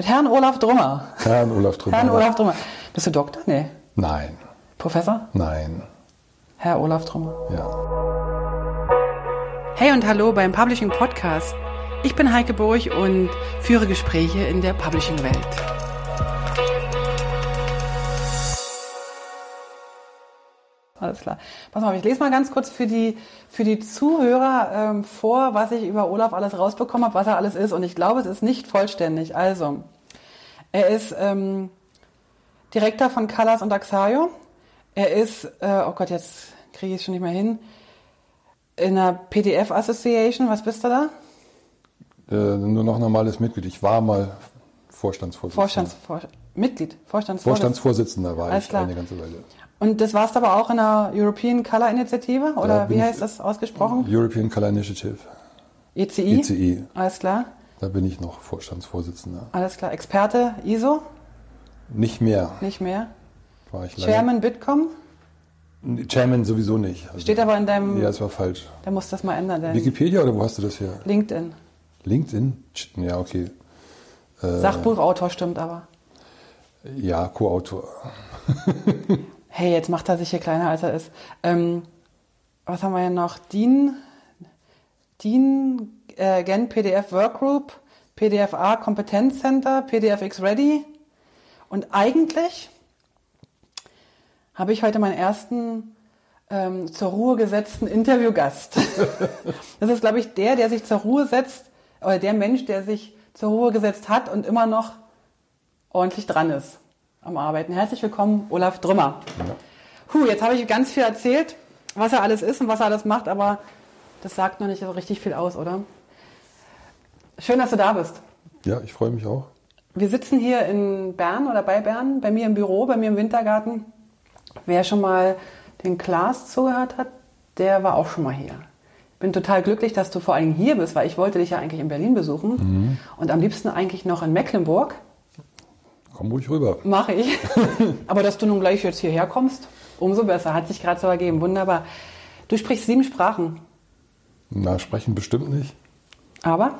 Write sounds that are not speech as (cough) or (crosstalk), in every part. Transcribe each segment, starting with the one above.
Mit Herrn Olaf Drummer. Herrn Olaf Drummer. Herrn Olaf Drummer. Bist du Doktor? Nee. Nein. Professor? Nein. Herr Olaf Drummer. Ja. Hey und hallo beim Publishing Podcast. Ich bin Heike Burg und führe Gespräche in der Publishing-Welt. Alles klar. Pass mal ich lese mal ganz kurz für die, für die Zuhörer ähm, vor, was ich über Olaf alles rausbekommen habe, was er alles ist. Und ich glaube, es ist nicht vollständig. Also, er ist ähm, Direktor von Colors und Axayo. Er ist, äh, oh Gott, jetzt kriege ich es schon nicht mehr hin, in der PDF Association. Was bist du da? Äh, nur noch normales Mitglied. Ich war mal Vorstandsvorsitzender. Vorstands, Vor, Mitglied, Vorstandsvorsitzender. Vorstandsvorsitzender war Alles ich klar. eine ganze Weile. Und das warst aber auch in der European Color Initiative? Oder wie heißt das ausgesprochen? European Color Initiative, ECI? ECI. Alles klar. Da bin ich noch Vorstandsvorsitzender. Alles klar. Experte ISO? Nicht mehr Nicht mehr. war ich lange. Chairman Bitkom? Chairman sowieso nicht. Also, Steht aber in deinem, Ja, das war falsch. da musst du das mal ändern. Dein Wikipedia oder wo hast du das her? LinkedIn. LinkedIn? Ja, okay. Äh, Sachbuchautor stimmt aber. Ja, Co-Autor. (laughs) Hey, jetzt macht er sich hier kleiner, als er ist. Ähm, was haben wir hier noch? DIN, DIN äh, Gen PDF Workgroup, PDFA Kompetenzcenter, PDFX Ready. Und eigentlich habe ich heute meinen ersten ähm, zur Ruhe gesetzten Interviewgast. (laughs) das ist, glaube ich, der, der sich zur Ruhe setzt, oder der Mensch, der sich zur Ruhe gesetzt hat und immer noch ordentlich dran ist am Arbeiten. Herzlich willkommen, Olaf Drümmer. Puh, jetzt habe ich ganz viel erzählt, was er alles ist und was er alles macht, aber das sagt noch nicht so richtig viel aus, oder? Schön, dass du da bist. Ja, ich freue mich auch. Wir sitzen hier in Bern oder bei Bern, bei mir im Büro, bei mir im Wintergarten. Wer schon mal den Klaas zugehört hat, der war auch schon mal hier. Ich bin total glücklich, dass du vor allem hier bist, weil ich wollte dich ja eigentlich in Berlin besuchen und am liebsten eigentlich noch in Mecklenburg. Komm ruhig rüber. Mache ich. (laughs) Aber dass du nun gleich jetzt hierher kommst, umso besser. Hat sich gerade so ergeben. Wunderbar. Du sprichst sieben Sprachen. Na, sprechen bestimmt nicht. Aber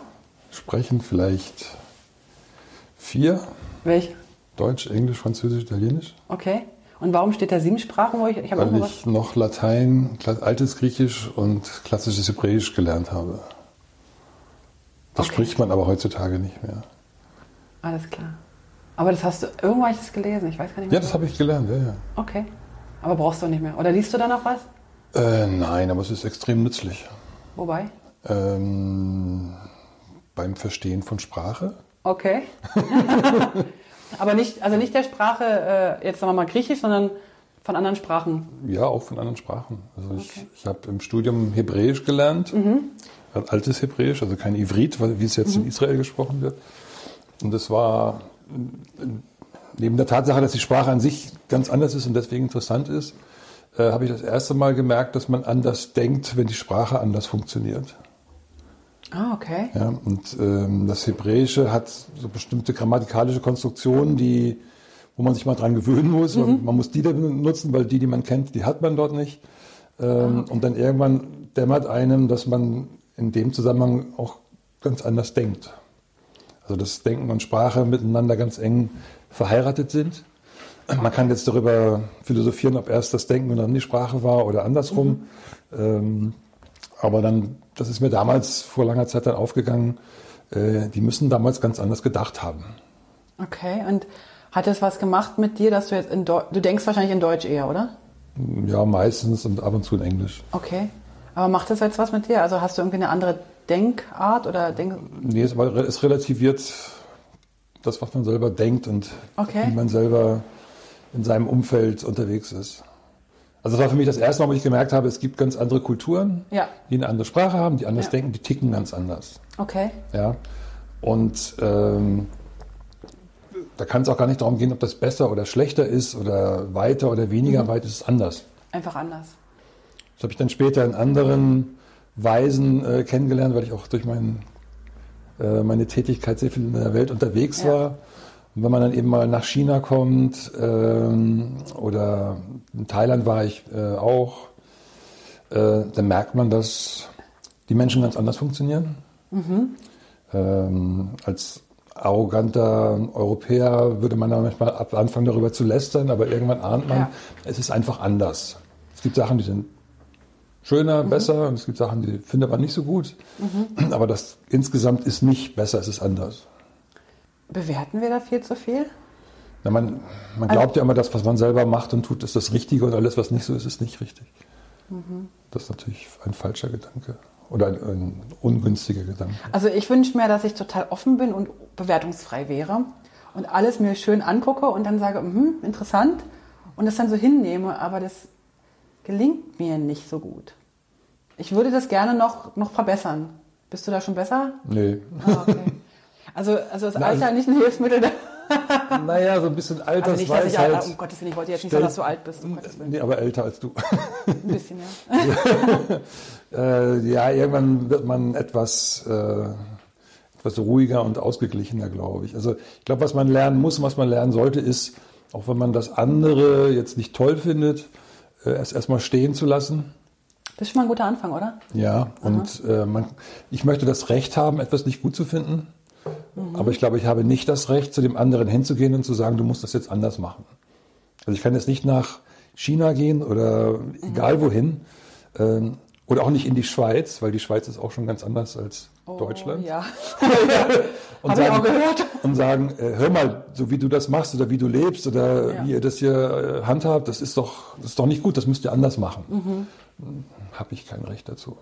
Sprechen vielleicht vier. welche? Deutsch, Englisch, Französisch, Italienisch. Okay. Und warum steht da sieben Sprachen? Wo ich, ich Weil ich noch Latein, altes Griechisch und klassisches Hebräisch gelernt habe. Das Okay. spricht man aber heutzutage nicht mehr. Alles klar. Aber das hast du irgendwo habe ich das gelesen. Ich weiß gar nicht mehr. Ja, das habe ich gelernt, ja, ja. Okay. Aber brauchst du nicht mehr. Oder liest du da noch was? Äh, nein, aber es ist extrem nützlich. Wobei? Ähm, beim Verstehen von Sprache. Okay. (laughs) Aber nicht, also nicht der Sprache, äh, jetzt sagen wir mal Griechisch, sondern von anderen Sprachen. Ja, auch von anderen Sprachen. Also ich, ich habe im Studium Hebräisch gelernt, ein altes Hebräisch, also kein Ivrit, wie es jetzt in Israel gesprochen wird. Und das war neben der Tatsache, dass die Sprache an sich ganz anders ist und deswegen interessant ist, äh, habe ich das erste Mal gemerkt, dass man anders denkt, wenn die Sprache anders funktioniert. Ah, okay. Ja, und ähm, das Hebräische hat so bestimmte grammatikalische Konstruktionen, die, wo man sich mal dran gewöhnen muss. Man, man muss die dann benutzen, weil die, die man kennt, die hat man dort nicht. Ähm, Und dann irgendwann dämmert einem, dass man in dem Zusammenhang auch ganz anders denkt. Also dass Denken und Sprache miteinander ganz eng verheiratet sind. Man kann jetzt darüber philosophieren, ob erst das Denken und dann die Sprache war oder andersrum. Ähm, aber dann, das ist mir damals vor langer Zeit dann aufgegangen, äh, die müssen damals ganz anders gedacht haben. Okay. Und hat das was gemacht mit dir, dass du jetzt in Deutsch, du denkst wahrscheinlich in Deutsch eher, oder? Ja, meistens und ab und zu in Englisch. Okay. Aber macht das jetzt was mit dir? Also hast du irgendwie eine andere Denkart oder Denk... Nee, es, war, es relativiert das, was man selber denkt und Okay. wie man selber in seinem Umfeld unterwegs ist. Also das war für mich das erste Mal, wo ich gemerkt habe, es gibt ganz andere Kulturen, Ja. die eine andere Sprache haben, die anders Ja. denken, die ticken ganz anders. Okay. Ja? Und ähm, da kann es auch gar nicht darum gehen, ob das besser oder schlechter ist oder weiter oder weniger weit, es ist anders. Einfach anders. Das habe ich dann später in anderen Weisen äh, kennengelernt, weil ich auch durch mein, äh, meine Tätigkeit sehr viel in der Welt unterwegs Ja. war. Und wenn man dann eben mal nach China kommt ähm, oder in Thailand war ich äh, auch, äh, dann merkt man, dass die Menschen ganz anders funktionieren. Ähm, als arroganter Europäer würde man da manchmal anfangen, darüber zu lästern, aber irgendwann ahnt man, Ja. es ist einfach anders. Es gibt Sachen, die sind schöner, besser und es gibt Sachen, die findet man nicht so gut. Aber das insgesamt ist nicht besser, es ist anders. Bewerten wir da viel zu viel? Na, man, man glaubt ja immer, das, was man selber macht und tut, ist das Richtige und alles, was nicht so ist, ist nicht richtig. Das ist natürlich ein falscher Gedanke oder ein, ein ungünstiger Gedanke. Also ich wünsche mir, dass ich total offen bin und bewertungsfrei wäre und alles mir schön angucke und dann sage, mhm, interessant und das dann so hinnehme, aber das gelingt mir nicht so gut. Ich würde das gerne noch, noch verbessern. Bist du da schon besser? Nee. Ah, okay. Also, also das Alter nicht ein Hilfsmittel. (laughs) Naja, so ein bisschen Also nicht, dass ich, um Altersweisheit. Gottes Willen, ich wollte jetzt nicht sagen, dass du alt bist. Um nee, aber älter als du. Ein bisschen, ja. (laughs) äh, ja, irgendwann wird man etwas, äh, etwas ruhiger und ausgeglichener, glaube ich. Also ich glaube, was man lernen muss und was man lernen sollte, ist, auch wenn man das andere jetzt nicht toll findet, es erstmal stehen zu lassen. Das ist schon mal ein guter Anfang, oder? Ja, und äh, man, ich möchte das Recht haben, etwas nicht gut zu finden. Aber ich glaube, ich habe nicht das Recht, zu dem anderen hinzugehen und zu sagen, du musst das jetzt anders machen. Also ich kann jetzt nicht nach China gehen oder egal wohin. Ähm, oder auch nicht in die Schweiz, weil die Schweiz ist auch schon ganz anders als Deutschland. Oh, ja. (laughs) Und ich auch sagen, gehört. und sagen, äh, hör mal, so wie du das machst oder wie du lebst oder Ja. wie ihr das hier äh, handhabt, das ist doch, das ist doch nicht gut, das müsst ihr anders machen. Mhm. Habe ich kein Recht dazu.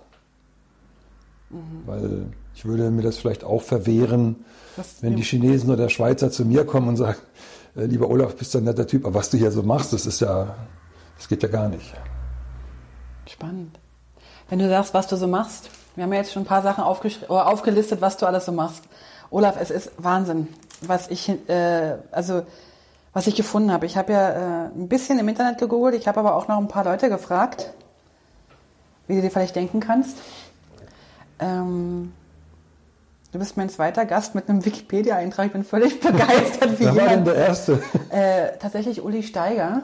Mhm. Weil ich würde mir das vielleicht auch verwehren, Das- wenn die Chinesen oder Schweizer zu mir kommen und sagen, äh, lieber Olaf, bist du ein netter Typ, aber was du hier so machst, das ist ja, das geht ja gar nicht. Spannend. Wenn du sagst, was du so machst, wir haben ja jetzt schon ein paar Sachen oder aufgelistet, was du alles so machst. Olaf, es ist Wahnsinn, was ich, äh, also, was ich gefunden habe. Ich habe ja äh, ein bisschen im Internet gegoogelt, ich habe aber auch noch ein paar Leute gefragt, wie du dir vielleicht denken kannst. Ähm, du bist mein zweiter Gast mit einem Wikipedia-Eintrag. Ich bin völlig (laughs) begeistert, wie Wer war denn der Erste? äh, tatsächlich Uli Steiger.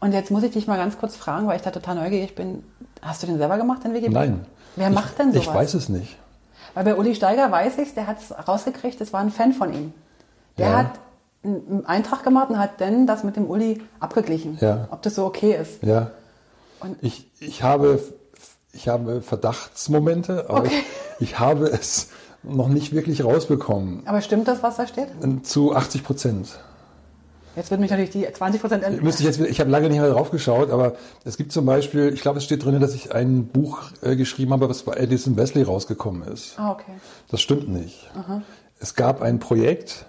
Und jetzt muss ich dich mal ganz kurz fragen, weil ich da total neugierig bin. Hast du den selber gemacht, den Wikipedia? Nein. Wer ich, macht denn sowas? Ich weiß es nicht. Weil bei Uli Steiger weiß ich der hat es rausgekriegt, das war ein Fan von ihm. Der Ja. hat einen einen Eintrag gemacht und hat dann das mit dem Uli abgeglichen, Ja. ob das so okay ist. Ja. Und- ich, ich, habe, ich habe Verdachtsmomente, aber Okay. ich, ich habe es noch nicht wirklich rausbekommen. Aber stimmt das, was da steht? Zu 80 Prozent. Jetzt wird mich natürlich die 20 Prozent Müsste ich jetzt, ich habe lange nicht mehr drauf geschaut, aber es gibt zum Beispiel, ich glaube, es steht drin, dass ich ein Buch äh, geschrieben habe, was bei Edison Wesley rausgekommen ist. Ah, okay. Das stimmt nicht. Es gab ein Projekt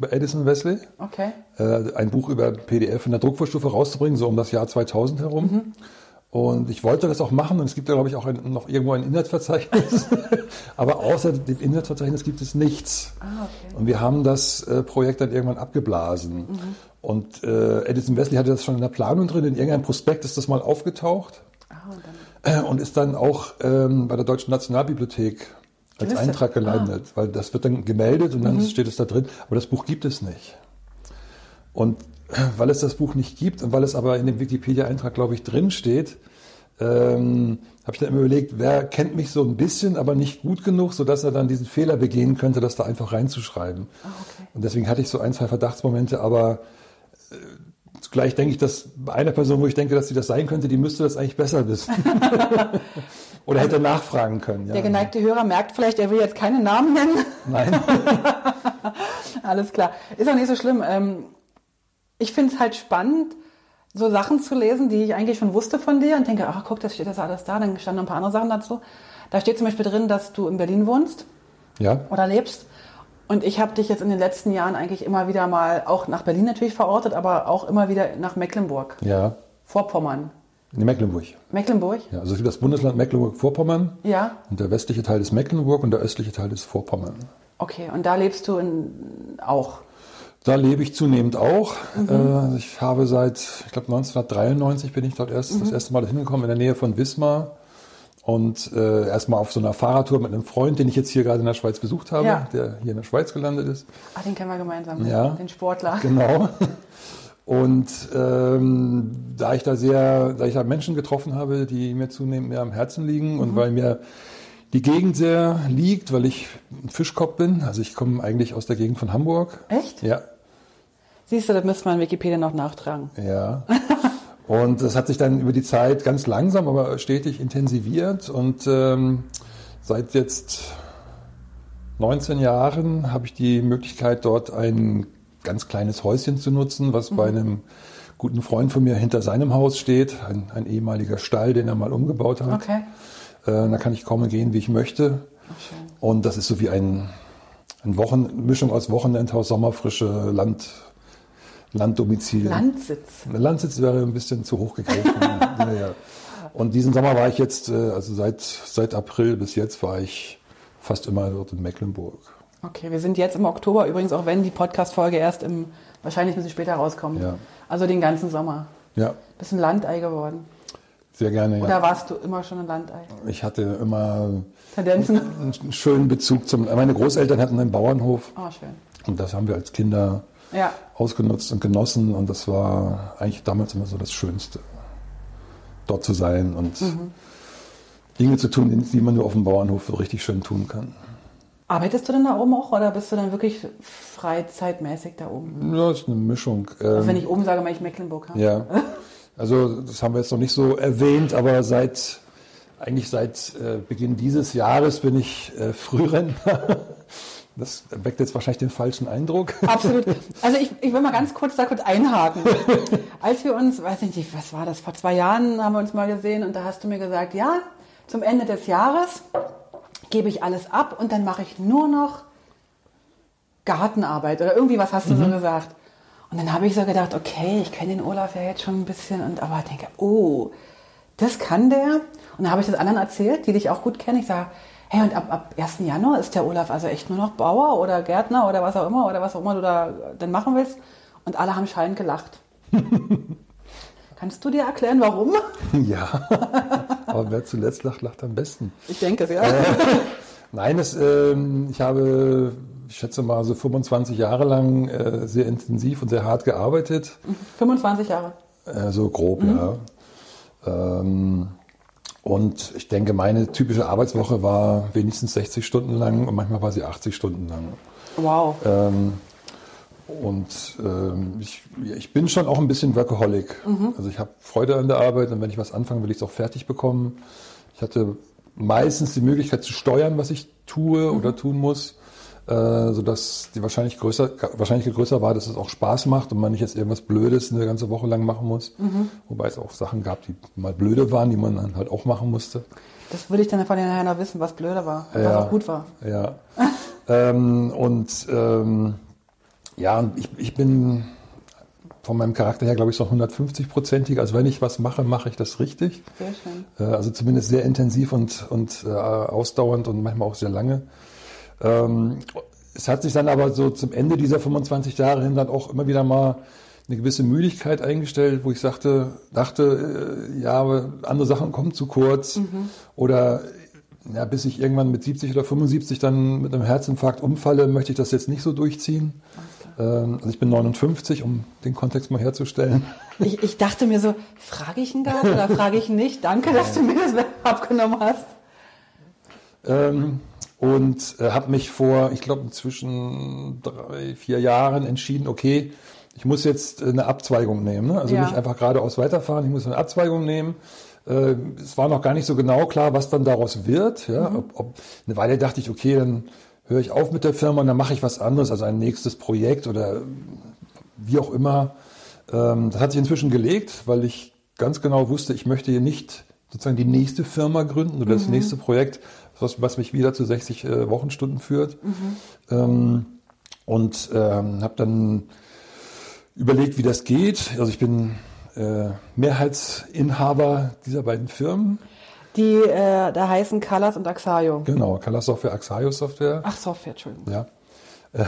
bei Edison Wesley, Okay. äh, ein Buch über PDF in der Druckvorstufe rauszubringen, so um das Jahr 2000 herum. Und ich wollte das auch machen und es gibt da, glaube ich, auch ein, noch irgendwo ein Inhaltsverzeichnis. (laughs) Aber außer dem Inhaltsverzeichnis gibt es nichts. Ah, okay. Und wir haben das äh, Projekt dann irgendwann abgeblasen. Und äh, Edison Wesley hatte das schon in der Planung drin, in irgendeinem Prospekt ist das mal aufgetaucht Ah, und dann, äh, und ist dann auch ähm, bei der Deutschen Nationalbibliothek als Gelistet. Eintrag gelandet, weil das wird dann gemeldet und dann steht es da drin, aber das Buch gibt es nicht. Und weil es das Buch nicht gibt und weil es aber in dem Wikipedia-Eintrag, glaube ich, drin steht, ähm, habe ich dann immer überlegt, wer kennt mich so ein bisschen, aber nicht gut genug, sodass er dann diesen Fehler begehen könnte, das da einfach reinzuschreiben. ah, okay. Und deswegen hatte ich so ein, zwei Verdachtsmomente, aber äh, zugleich denke ich, dass bei einer Person, wo ich denke, dass sie das sein könnte, die müsste das eigentlich besser wissen. (laughs) Oder hätte nachfragen können. Ja. Der geneigte Hörer merkt vielleicht, er will jetzt keine Namen nennen. Nein. (laughs) Alles klar. Ist auch nicht so schlimm. Ähm, ich finde es halt spannend, so Sachen zu lesen, die ich eigentlich schon wusste von dir und denke, ach guck, das steht das alles da. Dann standen noch ein paar andere Sachen dazu. Da steht zum Beispiel drin, dass du in Berlin wohnst Ja. oder lebst. Und ich habe dich jetzt in den letzten Jahren eigentlich immer wieder mal, auch nach Berlin natürlich verortet, aber auch immer wieder nach Mecklenburg, Ja. Vorpommern. In Mecklenburg. Mecklenburg? Ja, also es gibt das Bundesland Mecklenburg-Vorpommern Ja. und der westliche Teil ist Mecklenburg und der östliche Teil ist Vorpommern. Okay, und da lebst du in, auch. Da lebe ich zunehmend auch. Äh, ich habe seit, ich glaube 1993 bin ich dort erst das erste Mal hingekommen in der Nähe von Wismar. Und äh, erstmal auf so einer Fahrradtour mit einem Freund, den ich jetzt hier gerade in der Schweiz besucht habe, Ja. der hier in der Schweiz gelandet ist. Ach, den kennen wir gemeinsam. Ja. Den Sportler. Genau. Und ähm, da ich da sehr, da ich da Menschen getroffen habe, die mir zunehmend mehr am Herzen liegen und weil mir die Gegend sehr liegt, weil ich ein Fischkopf bin. Also ich komme eigentlich aus der Gegend von Hamburg. Echt? Ja, Siehst du, das müsste man in Wikipedia noch nachtragen. ja. Und das hat sich dann über die Zeit ganz langsam, aber stetig intensiviert. Und ähm, seit jetzt 19 Jahren habe ich die Möglichkeit, dort ein ganz kleines Häuschen zu nutzen, was bei einem guten Freund von mir hinter seinem Haus steht. Ein, ein ehemaliger Stall, den er mal umgebaut hat. Okay. Äh, da kann ich kommen und gehen, wie ich möchte. Schön. Und das ist so wie ein, ein Wochen, Mischung aus Wochenendhaus, Sommerfrische, Land, Landdomizil. Landsitz. Landsitz wäre ein bisschen zu hoch gegriffen. (laughs) ja, ja. Und diesen Sommer war ich jetzt, äh, also seit, seit April bis jetzt war ich fast immer dort in Mecklenburg. Okay, wir sind jetzt im Oktober übrigens, auch wenn die Podcast-Folge erst im, wahrscheinlich ein bisschen später rauskommt. Ja. Also den ganzen Sommer. Ja, Bist ein Landei geworden. sehr gerne. Oder Ja. warst du immer schon ein Landei? Ich hatte immer Tendenzen? einen schönen Bezug zum. Meine Großeltern hatten einen Bauernhof Oh, schön. und das haben wir als Kinder Ja, ausgenutzt und genossen und das war eigentlich damals immer so das Schönste, dort zu sein und Mhm. Dinge zu tun, die man nur auf dem Bauernhof so richtig schön tun kann. Arbeitest du denn da oben auch oder bist du dann wirklich freizeitmäßig da oben? Ja, ist eine Mischung. Also Ähm, wenn ich oben sage, meine ich Mecklenburg. ha? Ja, (laughs) also das haben wir jetzt noch nicht so erwähnt, aber seit eigentlich seit äh, Beginn dieses Jahres bin ich äh, Frührentner. (laughs) Das weckt jetzt wahrscheinlich den falschen Eindruck. (laughs) Absolut. Also ich, ich will mal ganz kurz da kurz einhaken. (laughs) Als wir uns, weiß ich nicht, was war das, vor zwei Jahren haben wir uns mal gesehen und da hast du mir gesagt, ja, zum Ende des Jahres gebe ich alles ab und dann mache ich nur noch Gartenarbeit oder irgendwie was hast du so gesagt. Und dann habe ich so gedacht, okay, ich kenne den Olaf ja jetzt schon ein bisschen und aber denke, oh, das kann der. Und dann habe ich das anderen erzählt, die dich auch gut kennen. Ich sage, hey, und ab, ab 1. Januar ist der Olaf also echt nur noch Bauer oder Gärtner oder was auch immer oder was auch immer du da dann machen willst. Und alle haben schallend gelacht. (laughs) Kannst du dir erklären, warum? (laughs) Ja, aber wer zuletzt lacht, lacht am besten. Ich denke es, ja. Nein, es, ähm, ich habe, ich schätze mal, so 25 Jahre lang äh, sehr intensiv und sehr hart gearbeitet. 25 Jahre. Äh, so grob, ja. Ähm, und ich denke, meine typische Arbeitswoche war wenigstens 60 Stunden lang und manchmal war sie 80 Stunden lang. Wow. Ähm, und ähm, ich, ich bin schon auch ein bisschen Workaholic. Also ich habe Freude an der Arbeit und wenn ich was anfange, will ich es auch fertig bekommen. Ich hatte meistens die Möglichkeit zu steuern, was ich tue oder tun muss, äh, sodass die Wahrscheinlich größer, Wahrscheinlichkeit größer war, dass es auch Spaß macht und man nicht jetzt irgendwas Blödes eine ganze Woche lang machen muss. Wobei es auch Sachen gab, die mal blöde waren, die man dann halt auch machen musste. Das will ich dann von nachher noch wissen, was blöder war und was Ja. auch gut war. Ja. (laughs) ähm, und ähm, ja, ich, ich bin von meinem Charakter her, glaube ich, so 150-prozentig. Also wenn ich was mache, mache ich das richtig. Sehr schön. Äh, also zumindest sehr intensiv und, und äh, ausdauernd und manchmal auch sehr lange. Ähm, es hat sich dann aber so zum Ende dieser 25 Jahre hin dann auch immer wieder mal eine gewisse Müdigkeit eingestellt, wo ich sagte, dachte, äh, ja, aber andere Sachen kommen zu kurz. Oder ja, bis ich irgendwann mit 70 oder 75 dann mit einem Herzinfarkt umfalle, möchte ich das jetzt nicht so durchziehen. Ähm, also ich bin 59, um den Kontext mal herzustellen. Ich, ich dachte mir so, frage ich ihn gerade oder frage ich ihn nicht? Danke, dass du mir das abgenommen hast. Ähm, und äh, habe mich vor, ich glaube, inzwischen drei, vier Jahren entschieden, okay, ich muss jetzt äh, eine Abzweigung nehmen. Ne? Also Ja. nicht einfach geradeaus weiterfahren, ich muss eine Abzweigung nehmen. Äh, es war noch gar nicht so genau klar, was dann daraus wird. Ja? Ob, ob, eine Weile dachte ich, okay, dann höre ich auf mit der Firma und dann mache ich was anderes, also ein nächstes Projekt oder wie auch immer. Ähm, das hat sich inzwischen gelegt, weil ich ganz genau wusste, ich möchte hier nicht sozusagen die nächste Firma gründen oder das nächste Projekt, was, was mich wieder zu 60 äh, Wochenstunden führt. Ähm, und ähm, habe dann überlegt, wie das geht. Also ich bin äh, Mehrheitsinhaber dieser beiden Firmen. Die äh, da heißen Colors und Axayo. Genau, Color Software, Axayo Software. Ach, Software, Entschuldigung. Ja. (laughs)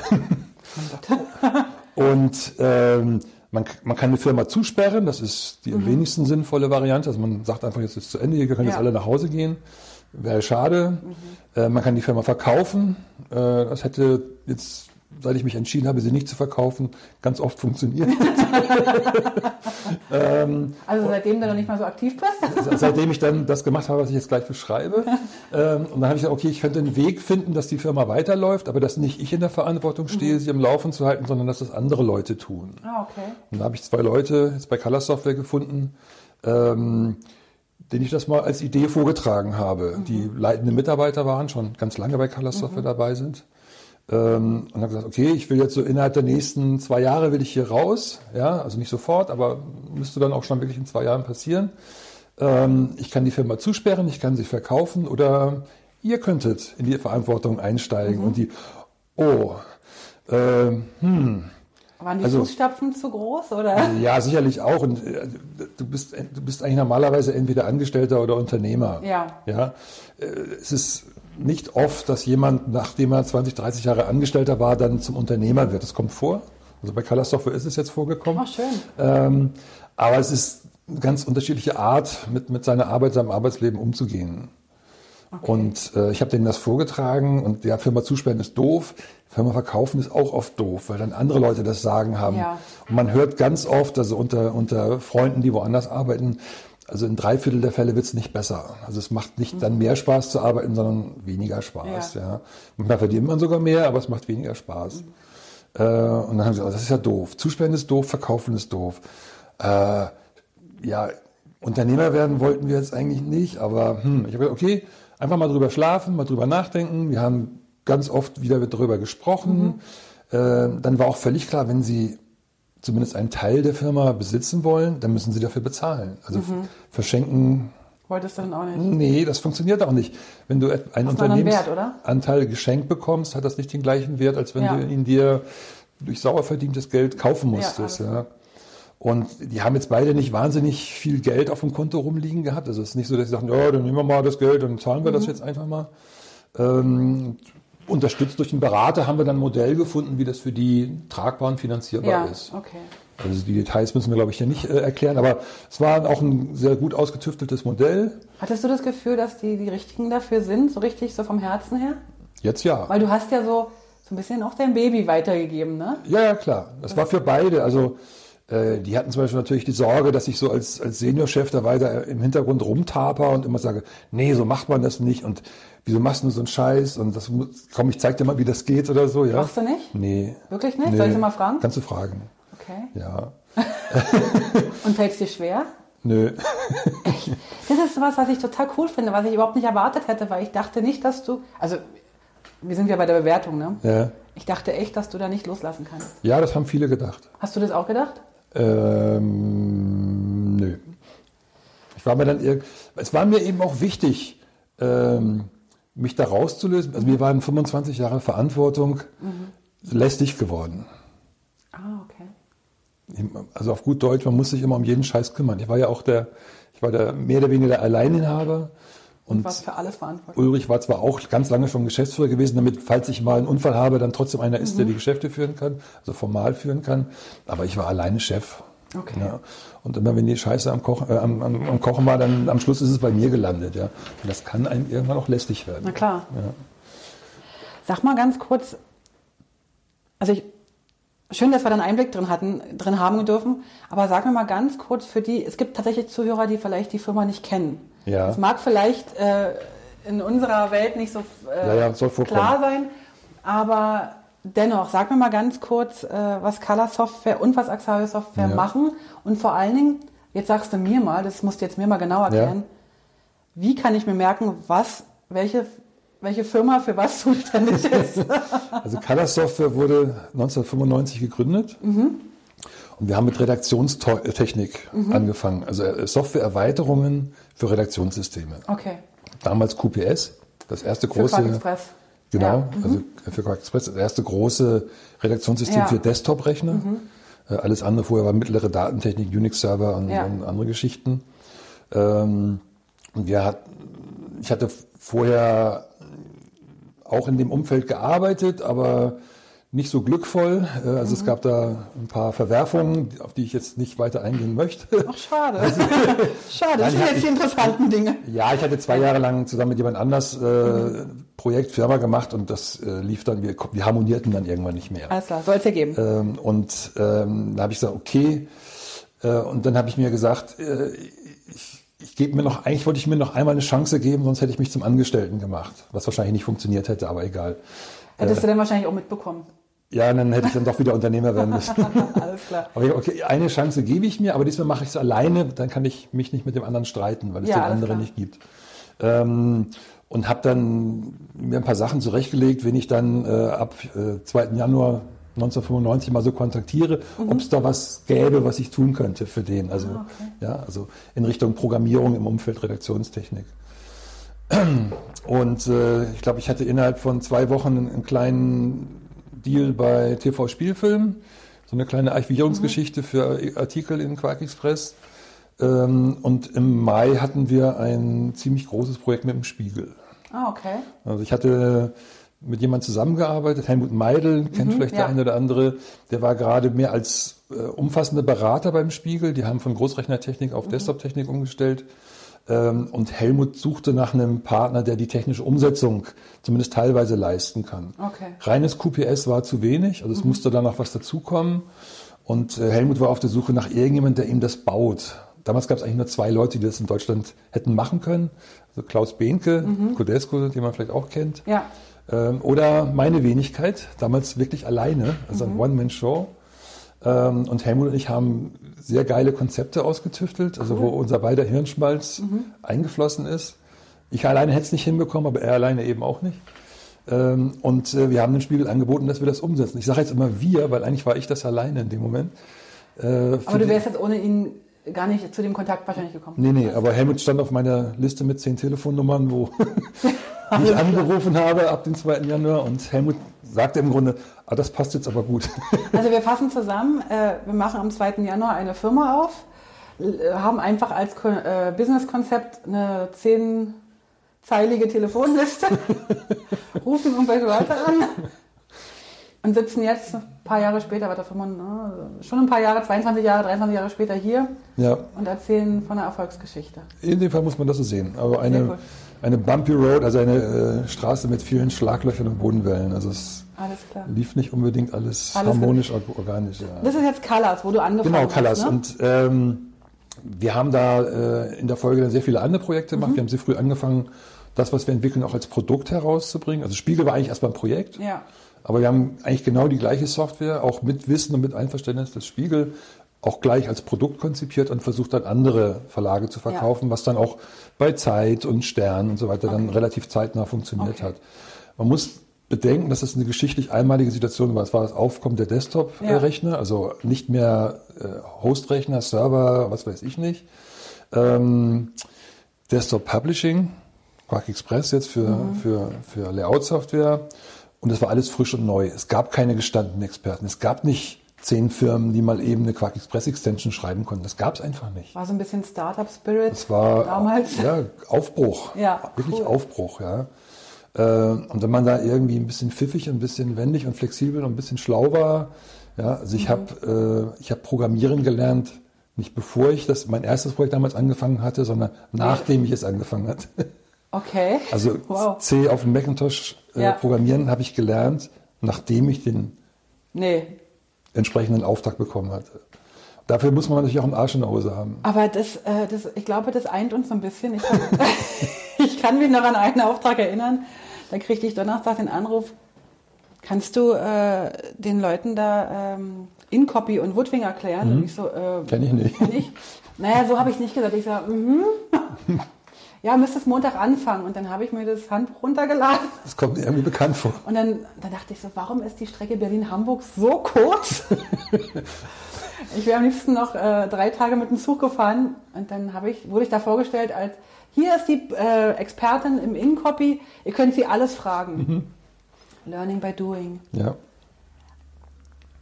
Und ähm, man, man kann eine Firma zusperren, das ist die am wenigsten sinnvolle Variante. Also man sagt einfach, jetzt ist es zu Ende, ihr könnt jetzt Ja. alle nach Hause gehen. Wäre schade. Äh, man kann die Firma verkaufen. Äh, das hätte jetzt seit ich mich entschieden habe, sie nicht zu verkaufen, ganz oft funktioniert. (laughs) ähm, also seitdem du noch nicht mal so aktiv bist? (laughs) seitdem ich dann das gemacht habe, was ich jetzt gleich beschreibe. Ähm, und dann habe ich gesagt, okay, ich könnte einen Weg finden, dass die Firma weiterläuft, aber dass nicht ich in der Verantwortung stehe, mhm. sie am Laufen zu halten, sondern dass das andere Leute tun. Ah, okay. Und da habe ich zwei Leute jetzt bei Color Software gefunden, ähm, denen ich das mal als Idee vorgetragen habe, mhm. die leitende Mitarbeiter waren, schon ganz lange bei Color Software mhm. dabei sind. Ähm, und habe gesagt, okay, ich will jetzt so innerhalb der nächsten zwei Jahre will ich hier raus, ja, also nicht sofort, aber müsste dann auch schon wirklich in zwei Jahren passieren. Ähm, ich kann die Firma zusperren, ich kann sie verkaufen oder ihr könntet in die Verantwortung einsteigen mhm. und die, oh, äh, hm, waren die also, Fußstapfen zu groß oder? Ja, sicherlich auch. Und äh, du bist, du bist eigentlich normalerweise entweder Angestellter oder Unternehmer. Ja. Ja. Äh, es ist nicht oft, dass jemand, nachdem er 20, 30 Jahre Angestellter war, dann zum Unternehmer wird. Das kommt vor. Also bei Color Software ist es jetzt vorgekommen. Ach, schön. Ähm, aber es ist eine ganz unterschiedliche Art, mit, mit seiner Arbeit, seinem Arbeitsleben umzugehen. Okay. Und äh, ich habe denen das vorgetragen und der Firma zusperren ist doof. Firma verkaufen ist auch oft doof, weil dann andere Leute das Sagen haben. Ja. Und man hört ganz oft, also unter, unter Freunden, die woanders arbeiten, also in drei Viertel der Fälle wird es nicht besser. Also es macht nicht mhm. dann mehr Spaß zu arbeiten, sondern weniger Spaß. Ja. Ja. Manchmal verdient man sogar mehr, aber es macht weniger Spaß. Mhm. Äh, und dann haben sie gesagt, das ist ja doof. Zusperren ist doof, verkaufen ist doof. Äh, ja, Unternehmer werden wollten wir jetzt eigentlich nicht, aber hm, ich habe gesagt, okay, einfach mal drüber schlafen, mal drüber nachdenken. Wir haben ganz oft wieder darüber gesprochen. Mhm. Äh, dann war auch völlig klar, wenn Sie zumindest einen Teil der Firma besitzen wollen, dann müssen Sie dafür bezahlen. Also mhm. verschenken. Wolltest du dann auch nicht? Nee, das funktioniert auch nicht. Wenn du einen Unternehmensanteil geschenkt bekommst, hat das nicht den gleichen Wert, als wenn ja. du ihn dir durch sauer verdientes Geld kaufen musstest. Ja, ja. Und die haben jetzt beide nicht wahnsinnig viel Geld auf dem Konto rumliegen gehabt. Also es ist nicht so, dass sie sagen, ja, dann nehmen wir mal das Geld und zahlen wir mhm. das jetzt einfach mal. Ähm, unterstützt durch einen Berater haben wir dann ein Modell gefunden, wie das für die tragbar und finanzierbar ja, ist. Okay. Also die Details müssen wir, glaube ich, hier nicht äh, erklären, aber es war auch ein sehr gut ausgetüfteltes Modell. Hattest du das Gefühl, dass die die Richtigen dafür sind, so richtig so vom Herzen her? Jetzt ja. Weil du hast ja so, so ein bisschen auch dein Baby weitergegeben, ne? Ja, ja, klar. Das war für beide. Also äh, die hatten zum Beispiel natürlich die Sorge, dass ich so als, als Seniorchef da weiter im Hintergrund rumtaper und immer sage, nee, so macht man das nicht und wieso machst du so einen Scheiß und das komm, ich zeig dir mal, wie das geht oder so, ja. Machst du nicht? Nee. Wirklich nicht? Nee. Soll ich dir mal fragen? Kannst du fragen. Okay. Ja. (laughs) und fällt es dir schwer? Nö. das ist was, was ich total cool finde, was ich überhaupt nicht erwartet hätte, weil ich dachte nicht, dass du, also wir sind ja bei der Bewertung, ne? Ja. Ich dachte echt, dass du da nicht loslassen kannst. Ja, das haben viele gedacht. Hast du das auch gedacht? Ähm, nö. Ich war mir dann, es war mir eben auch wichtig, ähm, mich da rauszulösen. Also mir waren 25 Jahre Verantwortung mhm. lästig geworden. Ah, okay. Also auf gut Deutsch, man muss sich immer um jeden Scheiß kümmern. Ich war ja auch der, ich war der mehr oder weniger der Alleininhaber. Und was für alles verantwortlich. Ulrich war zwar auch ganz lange schon Geschäftsführer gewesen, damit, falls ich mal einen Unfall habe, dann trotzdem einer ist, mhm. der die Geschäfte führen kann, also formal führen kann. Aber ich war alleine Chef. Okay. Ja. Und immer wenn die Scheiße am Kochen, äh, am, am, am, Kochen war, dann am Schluss ist es bei mir gelandet. Ja. Und das kann einem irgendwann auch lästig werden. Na klar. Ja. Sag mal ganz kurz, also ich, schön, dass wir da einen Einblick drin hatten, drin haben dürfen, aber sag mir mal ganz kurz für die, es gibt tatsächlich Zuhörer, die vielleicht die Firma nicht kennen. Ja. Das mag vielleicht äh, in unserer Welt nicht so äh, ja, ja, klar sein, aber dennoch, sag mir mal ganz kurz, äh, was Color Software und was Axario Software machen und vor allen Dingen, jetzt sagst du mir mal, das musst du jetzt mir mal genau erklären, wie kann ich mir merken, was, welche welche Firma für was zuständig ist. (laughs) (laughs) also Color Software wurde 1995 gegründet. Mhm. Und wir haben mit Redaktionstechnik mhm. angefangen, also äh, Softwareerweiterungen für Redaktionssysteme. Okay. Damals QPS, das erste große. Für Express. Genau, ja. mhm. also für Quark Express, das erste große Redaktionssystem ja. für Desktop-Rechner. Mhm. Äh, alles andere vorher war mittlere Datentechnik, Unix-Server und, ja. und, andere Geschichten. Ähm, und wir hat, ich hatte vorher auch in dem Umfeld gearbeitet, aber nicht so glückvoll. Äh, Also es gab da ein paar Verwerfungen, auf die ich jetzt nicht weiter eingehen möchte. Ach, schade. (laughs) Also schade, das sind jetzt die interessanten Dinge. Ja, ich hatte zwei Jahre lang zusammen mit jemand anders äh, Projekt, Firma gemacht und das äh, lief dann, wir, wir harmonierten dann irgendwann nicht mehr. Alles klar, soll es ja geben. Ähm, und ähm, da habe ich gesagt, okay. Äh, und dann habe ich mir gesagt, äh, ich, ich gebe mir noch, eigentlich wollte ich mir noch einmal eine Chance geben, sonst hätte ich mich zum Angestellten gemacht, was wahrscheinlich nicht funktioniert hätte, aber egal. Hättest du dann wahrscheinlich auch mitbekommen. Ja, dann hätte ich dann doch wieder Unternehmer werden müssen. (laughs) Alles klar. Aber okay, eine Chance gebe ich mir, aber diesmal mache ich es alleine, dann kann ich mich nicht mit dem anderen streiten, weil es Ja, den anderen klar. nicht gibt. Ähm, und habe dann mir ein paar Sachen zurechtgelegt, wenn ich dann äh, ab äh, 2. Januar 1995 mal so kontaktiere, Mhm. ob es da was gäbe, was ich tun könnte für den. Also, Ah, okay. ja, also in Richtung Programmierung im Umfeld Redaktionstechnik. (clears throat) Und äh, ich glaube, ich hatte innerhalb von zwei Wochen einen, einen kleinen Deal bei TV Spielfilm, so eine kleine Archivierungsgeschichte für Artikel in Quark Express. Ähm, und im Mai hatten wir ein ziemlich großes Projekt mit dem Spiegel. Ah, okay. Also ich hatte mit jemandem zusammengearbeitet, Helmut Meidel, kennt vielleicht ja. der eine oder andere, der war gerade mehr als äh, umfassende Berater beim Spiegel. Die haben von Großrechnertechnik auf Desktop-Technik umgestellt. Ähm, und Helmut suchte nach einem Partner, der die technische Umsetzung zumindest teilweise leisten kann. Okay. Reines QPS war zu wenig, also es musste da noch was dazukommen. Und äh, Helmut war auf der Suche nach irgendjemand, der ihm das baut. Damals gab es eigentlich nur zwei Leute, die das in Deutschland hätten machen können. Also Klaus Behnke, Codesco, den man vielleicht auch kennt. Ja. Ähm, oder meine Wenigkeit, damals wirklich alleine, also Mhm. ein One-Man-Show. Ähm, und Helmut und ich haben sehr geile Konzepte ausgetüftelt, also wo unser beider Hirnschmalz Mhm. eingeflossen ist. Ich alleine hätte es nicht hinbekommen, aber er alleine eben auch nicht. Ähm, und äh, wir haben dem Spiegel angeboten, dass wir das umsetzen. Ich sage jetzt immer wir, weil eigentlich war ich das alleine in dem Moment. Äh, Aber du wärst jetzt ohne ihn gar nicht zu dem Kontakt wahrscheinlich gekommen. Nee, nee, aber Helmut stand auf meiner Liste mit zehn Telefonnummern, wo (laughs) ich angerufen habe ab dem 2. Januar und Helmut sagte im Grunde, ah, das passt jetzt aber gut. (laughs) Also wir fassen zusammen, äh, wir machen am 2. Januar eine Firma auf, l- haben einfach als Ko äh, Businesskonzept eine zehnteilige Telefonliste, (laughs) rufen irgendwelche Leute an und sitzen jetzt ein paar Jahre später, warte, 25, äh, schon ein paar Jahre, 22 Jahre, 23 Jahre später hier ja, und erzählen von einer Erfolgsgeschichte. in dem Fall muss man das so sehen. Aber eine, cool. eine bumpy road, also eine äh, Straße mit vielen Schlaglöchern und Bodenwellen. Also es lief nicht unbedingt alles, Alles harmonisch, or- organisch. Ja. Das ist jetzt Colors, wo du angefangen Genau, hast. Colors. Ne? Und ähm, wir haben da äh, in der Folge dann sehr viele andere Projekte Mhm. gemacht. Wir haben sehr früh angefangen, das, was wir entwickeln, auch als Produkt herauszubringen. Also Spiegel war eigentlich erstmal ein Projekt. Ja. Aber wir haben eigentlich genau die gleiche Software, auch mit Wissen und mit Einverständnis des Spiegel, auch gleich als Produkt konzipiert und versucht dann andere Verlage zu verkaufen, was dann auch bei Zeit und Stern und so weiter dann relativ zeitnah funktioniert Okay. hat. Man muss bedenken, dass es eine geschichtlich einmalige Situation war. Es war das Aufkommen der Desktop-Rechner, also nicht mehr äh, Hostrechner, Server, was weiß ich nicht. Ähm, Desktop Publishing, Quark Express jetzt für, für, für Layout-Software. Und das war alles frisch und neu. Es gab keine gestandenen Experten. Es gab nicht zehn Firmen, die mal eben eine Quark Express Extension schreiben konnten. Das gab es einfach nicht. War so ein bisschen Startup-Spirit Es war damals. ja Aufbruch. (laughs) Ja, wirklich cool. Aufbruch, ja. Äh, Und wenn man da irgendwie ein bisschen pfiffig, ein bisschen wendig und flexibel und ein bisschen schlau war, ja, also ich Mhm. habe äh, ich habe Programmieren gelernt, nicht bevor ich das mein erstes Projekt damals angefangen hatte, sondern nachdem ich es angefangen hatte. (laughs) Okay. Also (laughs) Wow. C auf dem Macintosh äh, Ja. programmieren habe ich gelernt, nachdem ich den Nee. entsprechenden Auftrag bekommen hatte. Dafür muss man natürlich auch einen Arsch in der Hose haben. Aber das, äh, das, ich glaube, das eint uns so ein bisschen. Ich, hab, (laughs) ich kann mich noch an einen Auftrag erinnern. Da kriegte ich Donnerstag den Anruf, kannst du äh, den Leuten da ähm, InCopy und Woodwing erklären? Und ich so, äh, Kenn ich nicht. Kenn ich? Naja, so habe ich es nicht gesagt. Ich sage, mhm. (laughs) ja, müsstest Montag anfangen. Und dann habe ich mir das Handbuch runtergeladen. Das kommt mir irgendwie bekannt vor. Und dann, dann dachte ich so, warum ist die Strecke Berlin-Hamburg so kurz? (laughs) ich wäre am liebsten noch äh, drei Tage mit dem Zug gefahren. Und dann ich, wurde ich da vorgestellt als, hier ist die äh, Expertin im InCopy, ihr könnt sie alles fragen. Learning by doing. Ja.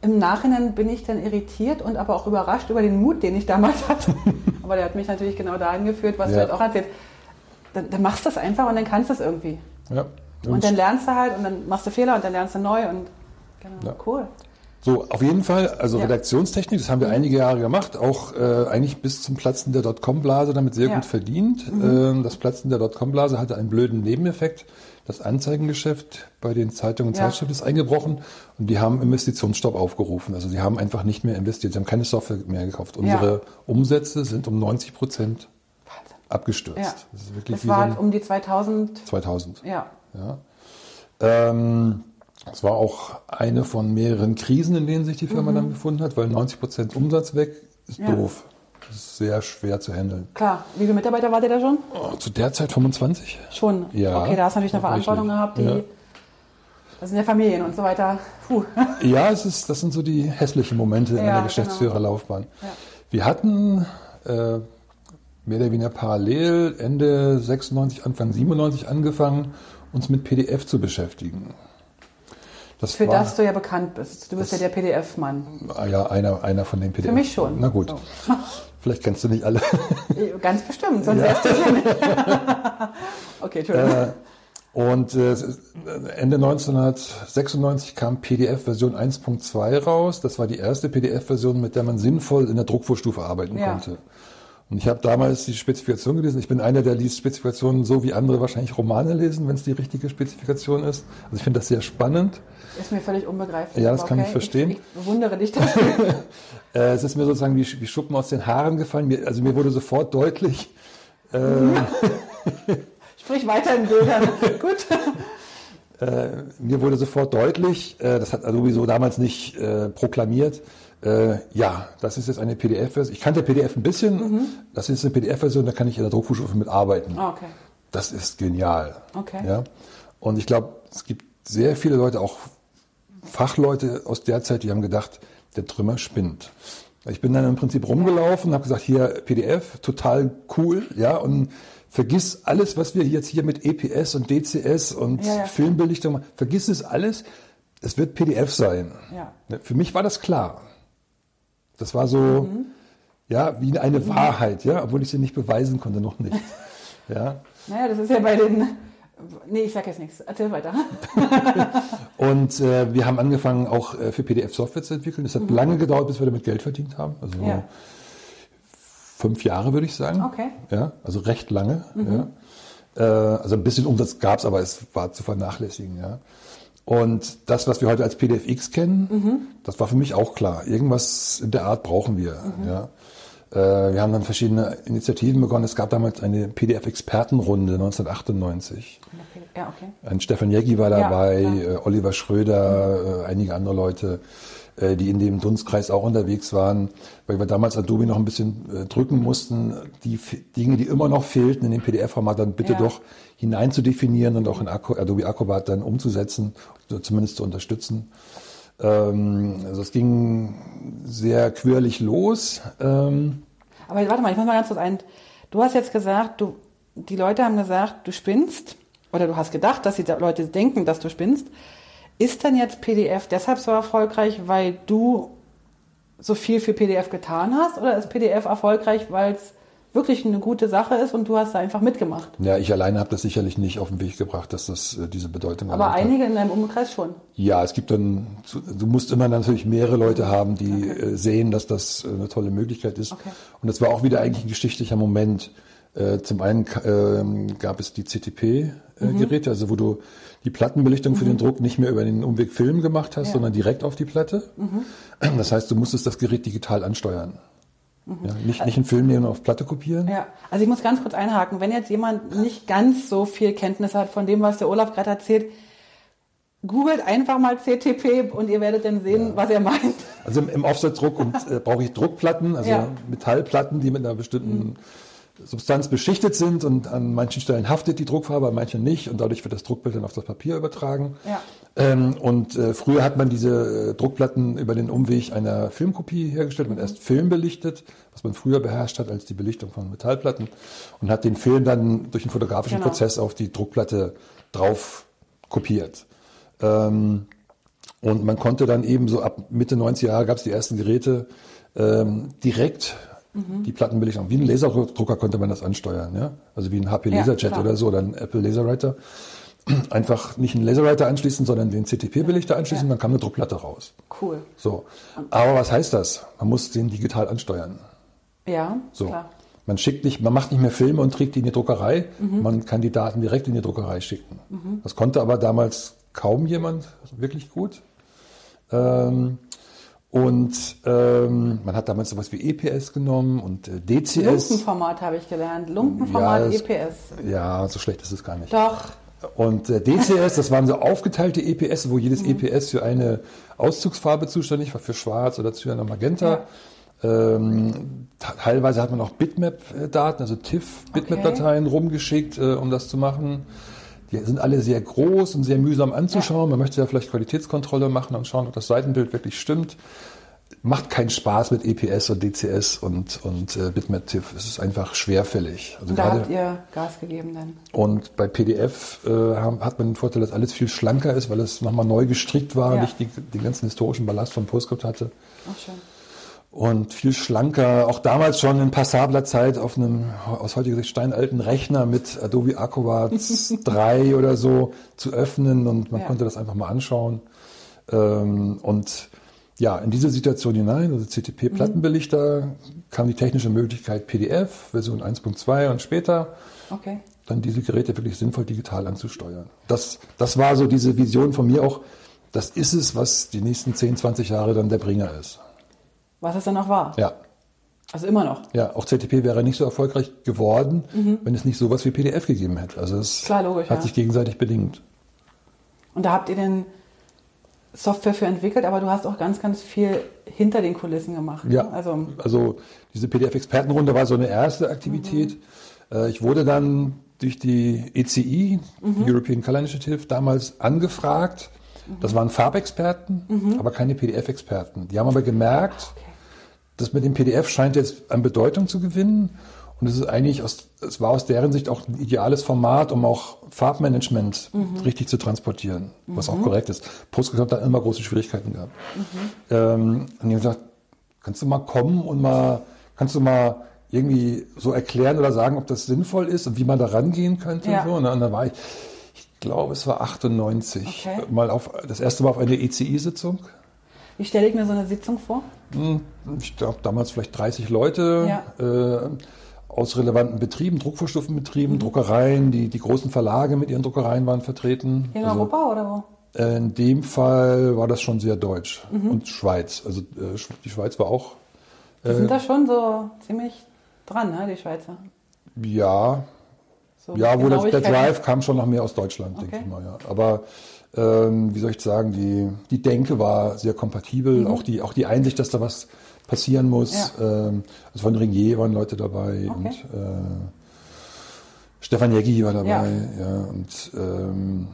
Im Nachhinein bin ich dann irritiert und aber auch überrascht über den Mut, den ich damals hatte. (laughs) aber der hat mich natürlich genau dahin geführt, was du Ja. jetzt auch erzählst. Dann, dann machst du es einfach und dann kannst du es irgendwie. ja. Und dann lernst du halt und dann machst du Fehler und dann lernst du neu und Genau. Ja. Cool. So, auf jeden Fall, also ja. Redaktionstechnik, das haben wir einige Jahre gemacht, auch äh, eigentlich bis zum Platzen der Dotcom-Blase damit sehr ja. gut verdient. Mhm. Ähm, das Platzen der Dotcom-Blase hatte einen blöden Nebeneffekt. Das Anzeigengeschäft bei den Zeitungen und ja. Zeitschriften ist eingebrochen und die haben Investitionsstopp aufgerufen. Also sie haben einfach nicht mehr investiert, sie haben keine Software mehr gekauft. Unsere Umsätze sind um 90 Prozent abgestürzt. Das, ist wirklich das war so um die 2000. 2000. Ja. ja. Ähm, es war auch eine von mehreren Krisen, in denen sich die Firma mhm. dann befunden hat, weil 90 Prozent Umsatz weg ist ja. doof. Das ist sehr schwer zu handeln. Klar. Wie viele Mitarbeiter wart ihr da schon? Oh, zu der Zeit 25. Schon? Ja. Okay, da hast du natürlich eine Verantwortung gehabt, die. Ja. Das sind ja Familien und so weiter. Puh. (laughs) Ja, es ist, das sind so die hässlichen Momente ja, in der genau. Geschäftsführerlaufbahn. Genau. Ja. Wir hatten äh, mehr oder weniger parallel Ende 96, Anfang 97 angefangen, uns mit PDF zu beschäftigen. Das Für war, das du ja bekannt bist. Du bist ja der PDF-Mann. Ah ja, einer, einer von den PDF. Für mich schon. Na gut. So. (laughs) Vielleicht kennst du nicht alle. (laughs) Ganz bestimmt, sonst ja. wärst du hier nicht. (laughs) okay, Entschuldigung. Äh, und äh, Ende 1996 kam PDF Version 1.2 raus. Das war die erste PDF-Version, mit der man sinnvoll in der Druckvorstufe arbeiten ja. konnte. Und ich habe damals die Spezifikation gelesen. Ich bin einer, der liest Spezifikationen so, wie andere wahrscheinlich Romane lesen, wenn es die richtige Spezifikation ist. Also ich finde das sehr spannend. Ist mir völlig unbegreiflich. Ja, das kann okay. ich verstehen. Ich, ich bewundere dich dafür. (laughs) Äh, es ist mir sozusagen wie, wie Schuppen aus den Haaren gefallen. Mir, also mir wurde sofort deutlich. Äh, (laughs) Sprich weiter in Bildern. (laughs) Gut. Äh, mir wurde sofort deutlich, äh, das hat Adobe so damals nicht äh, proklamiert, äh, ja, das ist jetzt eine PDF-Version. Ich kannte PDF ein bisschen. Mhm. Das ist eine PDF-Version, da kann ich in der Druckvorstufe mitarbeiten. Ah, okay. Das ist genial. Okay. Ja? Und ich glaube, es gibt sehr viele Leute, auch Fachleute aus der Zeit, die haben gedacht, der Trümmer spinnt. Ich bin dann im Prinzip rumgelaufen, habe gesagt, hier PDF, total cool, ja, und vergiss alles, was wir jetzt hier mit EPS und DCS und ja, ja. Filmbelichtung machen, vergiss es alles. Es wird PDF sein. Ja. Für mich war das klar. Das war so, mhm. ja, wie eine mhm. Wahrheit, ja, obwohl ich sie nicht beweisen konnte, noch nicht. (laughs) Ja. Naja, das ist ja bei den, nee, ich sag jetzt nichts, erzähl weiter. (laughs) und äh, wir haben angefangen, auch äh, für PDF Software zu entwickeln. Es hat mhm. lange gedauert, bis wir damit Geld verdient haben. Also ja. fünf Jahre, würde ich sagen. Okay. Ja, also recht lange. Mhm. Ja. Äh, also ein bisschen Umsatz gab es, aber es war zu vernachlässigen, ja. Und das, was wir heute als PDFX kennen, mhm. das war für mich auch klar. Irgendwas in der Art brauchen wir. Mhm. Ja. Äh, wir haben dann verschiedene Initiativen begonnen. Es gab damals eine PDF-Expertenrunde 1998. Ja, okay. Ein Stefan Jeggi war dabei, ja, äh, Oliver Schröder, mhm. einige andere Leute. Äh, die in dem Dunstkreis auch unterwegs waren, weil wir damals Adobe noch ein bisschen äh, drücken mussten, die Dinge, die immer noch fehlten in dem PDF-Format, dann bitte ja. doch hinein zu definieren und auch in Adobe Acrobat dann umzusetzen, zumindest zu unterstützen. Ähm, also es ging sehr quirlig los. Ähm, Aber warte mal, ich muss mal ganz kurz ein. Du hast jetzt gesagt, du, die Leute haben gesagt, du spinnst, oder du hast gedacht, dass die Leute denken, dass du spinnst. Ist dann jetzt PDF deshalb so erfolgreich, weil du so viel für PDF getan hast? Oder ist PDF erfolgreich, weil es wirklich eine gute Sache ist und du hast da einfach mitgemacht? Ja, ich alleine habe das sicherlich nicht auf den Weg gebracht, dass das äh, diese Bedeutung hat. Aber einige in deinem Umkreis schon. Ja, es gibt dann, du musst immer natürlich mehrere Leute haben, die okay. Äh, sehen, dass das äh, eine tolle Möglichkeit ist. Okay. Und das war auch wieder eigentlich ein geschichtlicher Moment. Zum einen ähm, gab es die CTP-Geräte, mhm. also wo du die Plattenbelichtung mhm. für den mhm. Druck nicht mehr über den Umweg Film gemacht hast, ja. sondern direkt auf die Platte. Mhm. Das heißt, du musstest das Gerät digital ansteuern. Mhm. Ja, nicht, nicht einen Film nehmen und auf Platte kopieren. Ja, also ich muss ganz kurz einhaken. Wenn jetzt jemand nicht ganz so viel Kenntnis hat von dem, was der Olaf gerade erzählt, googelt einfach mal CTP und ihr werdet dann sehen, ja. was er meint. Also im, im Offsetdruck äh, brauche ich Druckplatten, also ja. Metallplatten, die mit einer bestimmten mhm. Substanz beschichtet sind und an manchen Stellen haftet die Druckfarbe, an manchen nicht und dadurch wird das Druckbild dann auf das Papier übertragen. Ja. Ähm, und äh, früher hat man diese äh, Druckplatten über den Umweg einer Filmkopie hergestellt, man erst Film belichtet, was man früher beherrscht hat als die Belichtung von Metallplatten und hat den Film dann durch einen fotografischen genau. Prozess auf die Druckplatte drauf kopiert. Ähm, und man konnte dann eben so ab Mitte 90er Jahre gab es die ersten Geräte ähm, direkt mhm. die Plattenbelichtung. Wie ein Laserdrucker konnte man das ansteuern, ja? Also wie ein HP Laserjet ja, oder so oder ein Apple Laserwriter. (clears throat) einfach nicht einen Laserwriter anschließen, sondern den CTP-Belichter anschließen, ja. dann kam eine Druckplatte raus. Cool. So. Aber was heißt das? Man muss den digital ansteuern. Ja, so. klar. Man schickt nicht, man macht nicht mehr Filme und trägt die in die Druckerei. Mhm. Man kann die Daten direkt in die Druckerei schicken. Mhm. Das konnte aber damals kaum jemand wirklich gut. Ähm, und ähm, man hat damals sowas wie EPS genommen und äh, DCS. Lumpenformat habe ich gelernt. Lumpenformat ja, EPS. Ja, so schlecht ist es gar nicht. Doch. Und äh, DCS, das waren so aufgeteilte EPS, wo jedes mhm. EPS für eine Auszugsfarbe zuständig war, für Schwarz oder Cyan oder Magenta. Ja. Ähm, teilweise hat man auch Bitmap-Daten, also TIFF-Bitmap-Dateien okay. rumgeschickt, äh, um das zu machen. Die sind alle sehr groß und sehr mühsam anzuschauen. Man möchte ja vielleicht Qualitätskontrolle machen und schauen, ob das Seitenbild wirklich stimmt. Macht keinen Spaß mit EPS und DCS und, und äh, Bitmap-TIFF. Es ist einfach schwerfällig. Also da habt ihr Gas gegeben dann. Und bei PDF äh, hat man den Vorteil, dass alles viel schlanker ist, weil es nochmal neu gestrickt war, ja. nicht die, den ganzen historischen Ballast vom PostScript hatte. Ach schön und viel schlanker, auch damals schon in passabler Zeit auf einem aus heutiger Sicht steinalten Rechner mit Adobe Acrobat 3 (laughs) oder so zu öffnen und man ja. konnte das einfach mal anschauen. Ähm, und ja, in diese Situation hinein, also CTP-Plattenbelichter, mhm. kam die technische Möglichkeit PDF, Version 1.2 und später. Okay. Dann diese Geräte wirklich sinnvoll digital anzusteuern. Das, das war so diese Vision von mir auch. Das ist es, was die nächsten 10, 20 Jahre dann der Bringer ist. Was es dann auch war. Ja. Also immer noch. Ja, auch ZTP wäre nicht so erfolgreich geworden, mhm. wenn es nicht sowas wie PDF gegeben hätte. Also es Klar, logisch, hat ja. sich gegenseitig bedingt. Und da habt ihr denn Software für entwickelt, aber du hast auch ganz, ganz viel hinter den Kulissen gemacht. Ja, ne? also, also diese PDF-Expertenrunde war so eine erste Aktivität. Mhm. Ich wurde dann durch die ECI, mhm. European Color Initiative, damals angefragt, das waren Farbexperten, mhm. aber keine PDF-Experten. Die haben aber gemerkt, okay. Dass mit dem PDF scheint jetzt an Bedeutung zu gewinnen. Und es ist eigentlich, aus, es war aus deren Sicht auch ein ideales Format, um auch Farbmanagement mhm. richtig zu transportieren, was auch mhm. korrekt ist. Postgres hat da immer große Schwierigkeiten gehabt. Mhm. Ähm, und die haben gesagt, kannst du mal kommen und mal, kannst du mal irgendwie so erklären oder sagen, ob das sinnvoll ist und wie man da rangehen könnte. Ja. Und, so. und dann war ich, glaube, es war 98. Okay. Mal auf, das erste Mal auf eine ECI-Sitzung. Wie stelle ich mir so eine Sitzung vor? Hm, ich glaube, damals vielleicht 30 Leute ja. äh, aus relevanten Betrieben, Druckvorstufenbetrieben, mhm. Druckereien, die, die großen Verlage mit ihren Druckereien waren vertreten. In also, Europa oder wo? Äh, in dem Fall war das schon sehr deutsch mhm. und Schweiz. Also äh, die Schweiz war auch. Die sind äh, da schon so ziemlich dran, ne, die Schweizer. Ja, so ja, wo der, der Drive kam schon noch mehr aus Deutschland, okay. denke ich mal. Ja. Aber ähm, wie soll ich sagen, die, die Denke war sehr kompatibel, mhm. auch, die, auch die Einsicht, dass da was passieren muss. Ja. Ähm, also von Ringier waren Leute dabei okay. und äh, Stefan Jeggi war dabei. Ja. ja und ähm,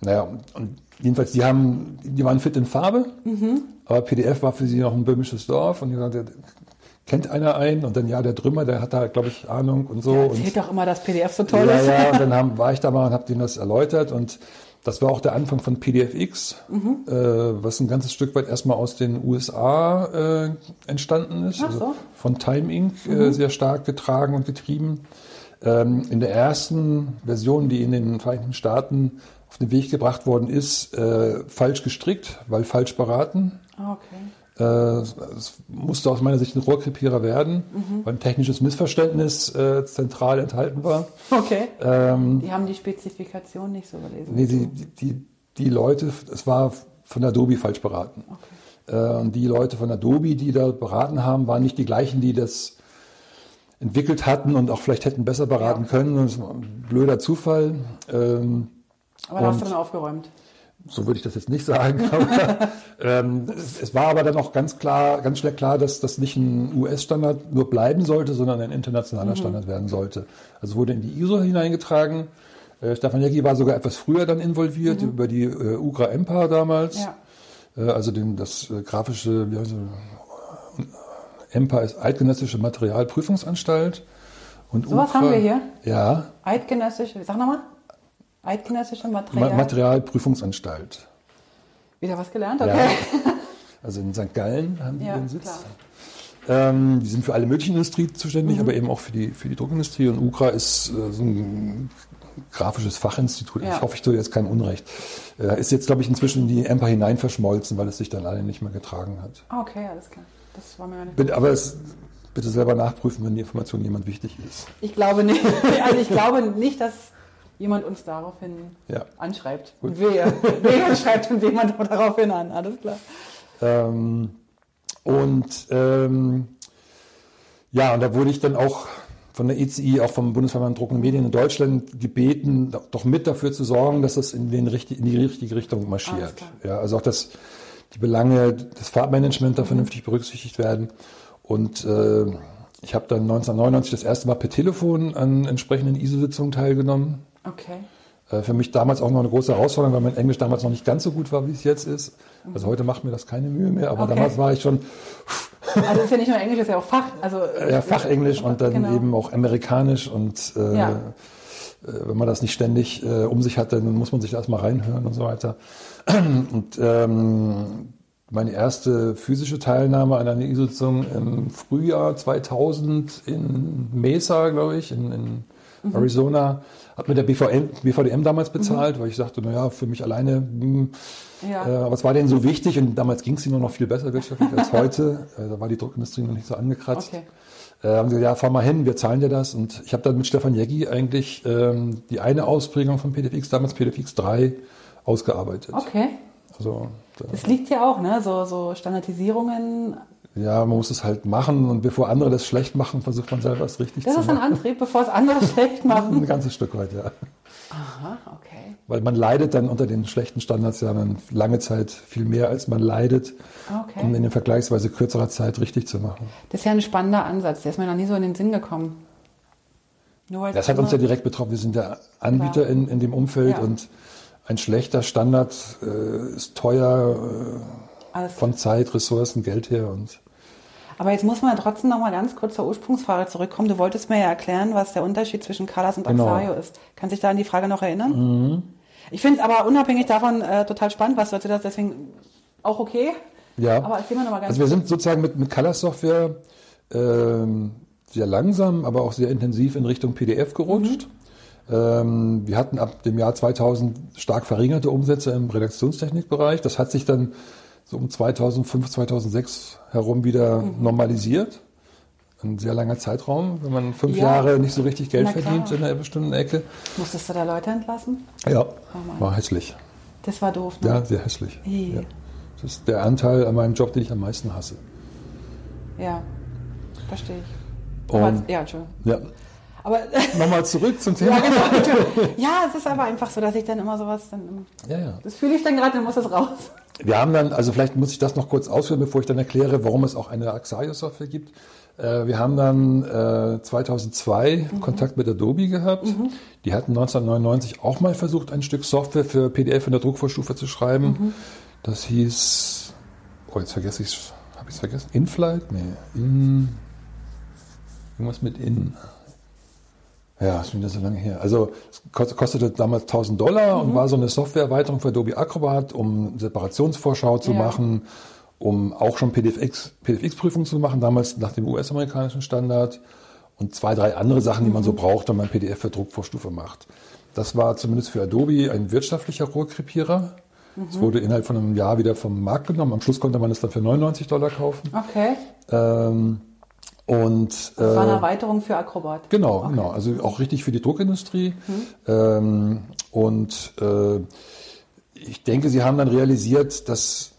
naja, und, und, jedenfalls, die haben, die waren fit in Farbe, mhm. aber PDF war für sie noch ein böhmisches Dorf und die sagten, kennt einer einen und dann ja, der Drümmer, der hat da, glaube ich, Ahnung und so. Ja, erzählt doch immer, dass PDF so toll ja, ist. Ja, und dann (laughs) haben, war ich da mal und habe denen das erläutert und das war auch der Anfang von PDFX, mhm. äh, was ein ganzes Stück weit erstmal aus den USA äh, entstanden ist. Ach also so. Also von Time Inc. Äh, mhm. Äh, sehr stark getragen und getrieben. Ähm, in der ersten Version, die in den Vereinigten Staaten auf den Weg gebracht worden ist, äh, falsch gestrickt, weil falsch beraten. Ah, okay. Äh, es musste aus meiner Sicht ein Rohrkrepierer werden, mhm. weil ein technisches Missverständnis äh, zentral enthalten war. Okay. Ähm, die haben die Spezifikation nicht so gelesen. Nee, die, die, die Leute, es war von Adobe falsch beraten. Okay. Äh, und die Leute von Adobe, die da beraten haben, waren nicht die gleichen, die das entwickelt hatten und auch vielleicht hätten besser beraten ja. können. Das war ein blöder Zufall. Ähm, Aber da hast du dann aufgeräumt so würde ich das jetzt nicht sagen. (laughs) Aber, ähm, es, es, war aber dann auch ganz klar, ganz schnell klar, dass das nicht ein US-Standard nur bleiben sollte, sondern ein internationaler mhm. Standard werden sollte. Also wurde in die ISO hineingetragen. Äh, Stefan Jäcki war sogar etwas früher dann involviert mhm. über die äh, UGRA EMPA damals. Ja. Äh, also den, das äh, grafische, wie heißt es, EMPA ist Eidgenössische Materialprüfungsanstalt. Und so was haben wir hier? Ja. Eidgenössische, sag nochmal. Eidgenössische Material? Materialprüfungsanstalt. Wieder was gelernt? Okay. Ja. (laughs) Also in St. Gallen haben die ja, den Sitz. Ähm, die sind für alle möglichen Industrie zuständig, mhm. aber eben auch für die, für die Druckindustrie. Und UCRA ist äh, so ein grafisches Fachinstitut. Ja. Ich hoffe, ich tue jetzt kein Unrecht. Äh, ist jetzt, glaube ich, inzwischen in die Emper hinein verschmolzen, weil es sich dann alle nicht mehr getragen hat. Ah, okay, alles klar. Das war mir nicht. Bitte, aber es, bitte selber nachprüfen, wenn die Information jemand wichtig ist. Ich glaube nicht. (laughs) Also ich glaube nicht, dass jemand uns daraufhin Ja. anschreibt. Gut. Wer, wer (laughs) schreibt uns jemand daraufhin an? Alles klar. Ähm, und ähm, ja, und da wurde ich dann auch von der ECI, auch vom Bundesverband Druck und Medien in Deutschland gebeten, doch- mit dafür zu sorgen, dass das in, den, richtig- in die richtige Richtung marschiert. Ja, also auch, dass die Belange des Fahrtmanagements da vernünftig berücksichtigt werden. Und äh, ich habe dann 1999 das erste Mal per Telefon an entsprechenden ISO-Sitzungen teilgenommen. Okay. Äh, Für mich damals auch noch eine große Herausforderung, weil mein Englisch damals noch nicht ganz so gut war, wie es jetzt ist. Also heute macht mir das keine Mühe mehr, aber Okay. damals war ich schon (laughs) Also ist ja nicht nur Englisch, ist ja auch Fach. Also äh, ja, Fachenglisch und dann Genau. eben auch amerikanisch und äh, Ja. äh, wenn man das nicht ständig äh, um sich hat, dann muss man sich erstmal reinhören und so weiter. (clears throat) Und ähm, meine erste physische Teilnahme an einer ISO-Sitzung im Frühjahr 2000 in Mesa, glaube ich, in, in Mhm. Arizona, hat mir der BVM, BVDM damals bezahlt, weil ich sagte, naja, für mich alleine, hm, Ja. äh, aber es war denen so wichtig und damals ging es ihnen noch viel besser wirtschaftlich als heute. Äh, da war die Druckindustrie noch nicht so angekratzt. Okay. Äh, haben sie gesagt, ja, fahr mal hin, wir zahlen dir das. Und ich habe dann mit Stefan Jeggi eigentlich ähm, die eine Ausprägung von PDFX, damals PDFX 3, ausgearbeitet. Okay. Also, da, Das liegt ja auch, ne? So, so Standardisierungen. Ja, man muss es halt machen und bevor andere das schlecht machen, versucht man selber es richtig Das zu ist ein machen. Antrieb, bevor es andere (laughs) schlecht Ein machen. ganzes Stück weit, ja. Aha, okay. Weil man leidet dann unter den schlechten Standards ja dann lange Zeit viel mehr, als man leidet, Okay. um in den vergleichsweise kürzerer Zeit richtig zu machen. Das ist ja ein spannender Ansatz. Der ist mir noch nie so in den Sinn gekommen. Das hat uns ja direkt betroffen. Wir sind der Anbieter Klar. in, in dem Umfeld Ja. und ein schlechter Standard äh, ist teuer alles von Zeit, Ressourcen, Geld her und Aber jetzt muss man trotzdem noch mal ganz kurz zur Ursprungsfrage zurückkommen. Du wolltest mir ja erklären, was der Unterschied zwischen Callas und Genau. Mhm. Axayo ist. Kannst du dich da an die Frage noch erinnern? Ich finde es aber unabhängig davon äh, total spannend, was du erzählt hast, deswegen auch okay. ja. Aber erzähl mal ganz Also wir sind sozusagen mit, mit Color Software ähm, sehr langsam, aber auch sehr intensiv in Richtung PDF gerutscht. Ähm, wir hatten ab dem Jahr 2000 stark verringerte Umsätze im Redaktionstechnikbereich. Das hat sich dann so um 2005, 2006 herum wieder normalisiert. Ein sehr langer Zeitraum, wenn man fünf Ja. Jahre nicht so richtig Geld verdient in einer bestimmten Ecke. Musstest du da Leute entlassen? Ja, Mann. war hässlich. Das war doof, ne? Ja, sehr hässlich. Ja. Das ist der Anteil an meinem Job, den ich am meisten hasse. Ja, verstehe ich. Aber, ja, Entschuldigung. Ja. Aber (laughs) Nochmal zurück zum Thema. ja, genau, ja, es ist aber einfach so, dass ich dann immer sowas dann. Ja, ja. Das fühle ich dann gerade, dann muss es raus. Wir haben dann, also vielleicht muss ich das noch kurz ausführen, bevor ich dann erkläre, warum es auch eine Axayo-Software gibt. Äh, Wir haben dann äh, 2002 Kontakt mit Adobe gehabt. Die hatten 1999 auch mal versucht, ein Stück Software für PDF in der Druckvorstufe zu schreiben. Das hieß, oh, jetzt vergesse ich es, habe ich es vergessen? InFlight? Nee, in, irgendwas mit In. Ja, ist schon wieder so lange her. Also es kost- kostete damals 1000 Dollar und war so eine Softwareerweiterung für Adobe Acrobat, um Separationsvorschau zu Ja. machen, um auch schon PDFX, PDFX-Prüfungen zu machen, damals nach dem US-amerikanischen Standard und zwei, drei andere Sachen, die man so braucht, wenn man PDF für Druckvorstufe macht. Das war zumindest für Adobe ein wirtschaftlicher Rohrkrepierer. Es wurde innerhalb von einem Jahr wieder vom Markt genommen. Am Schluss konnte man es dann für 99 Dollar kaufen. Okay. Ähm, und Das war eine äh, Erweiterung für Acrobat. Genau, Okay. genau. Also auch richtig für die Druckindustrie. Ähm, und äh, ich denke, sie haben dann realisiert, dass,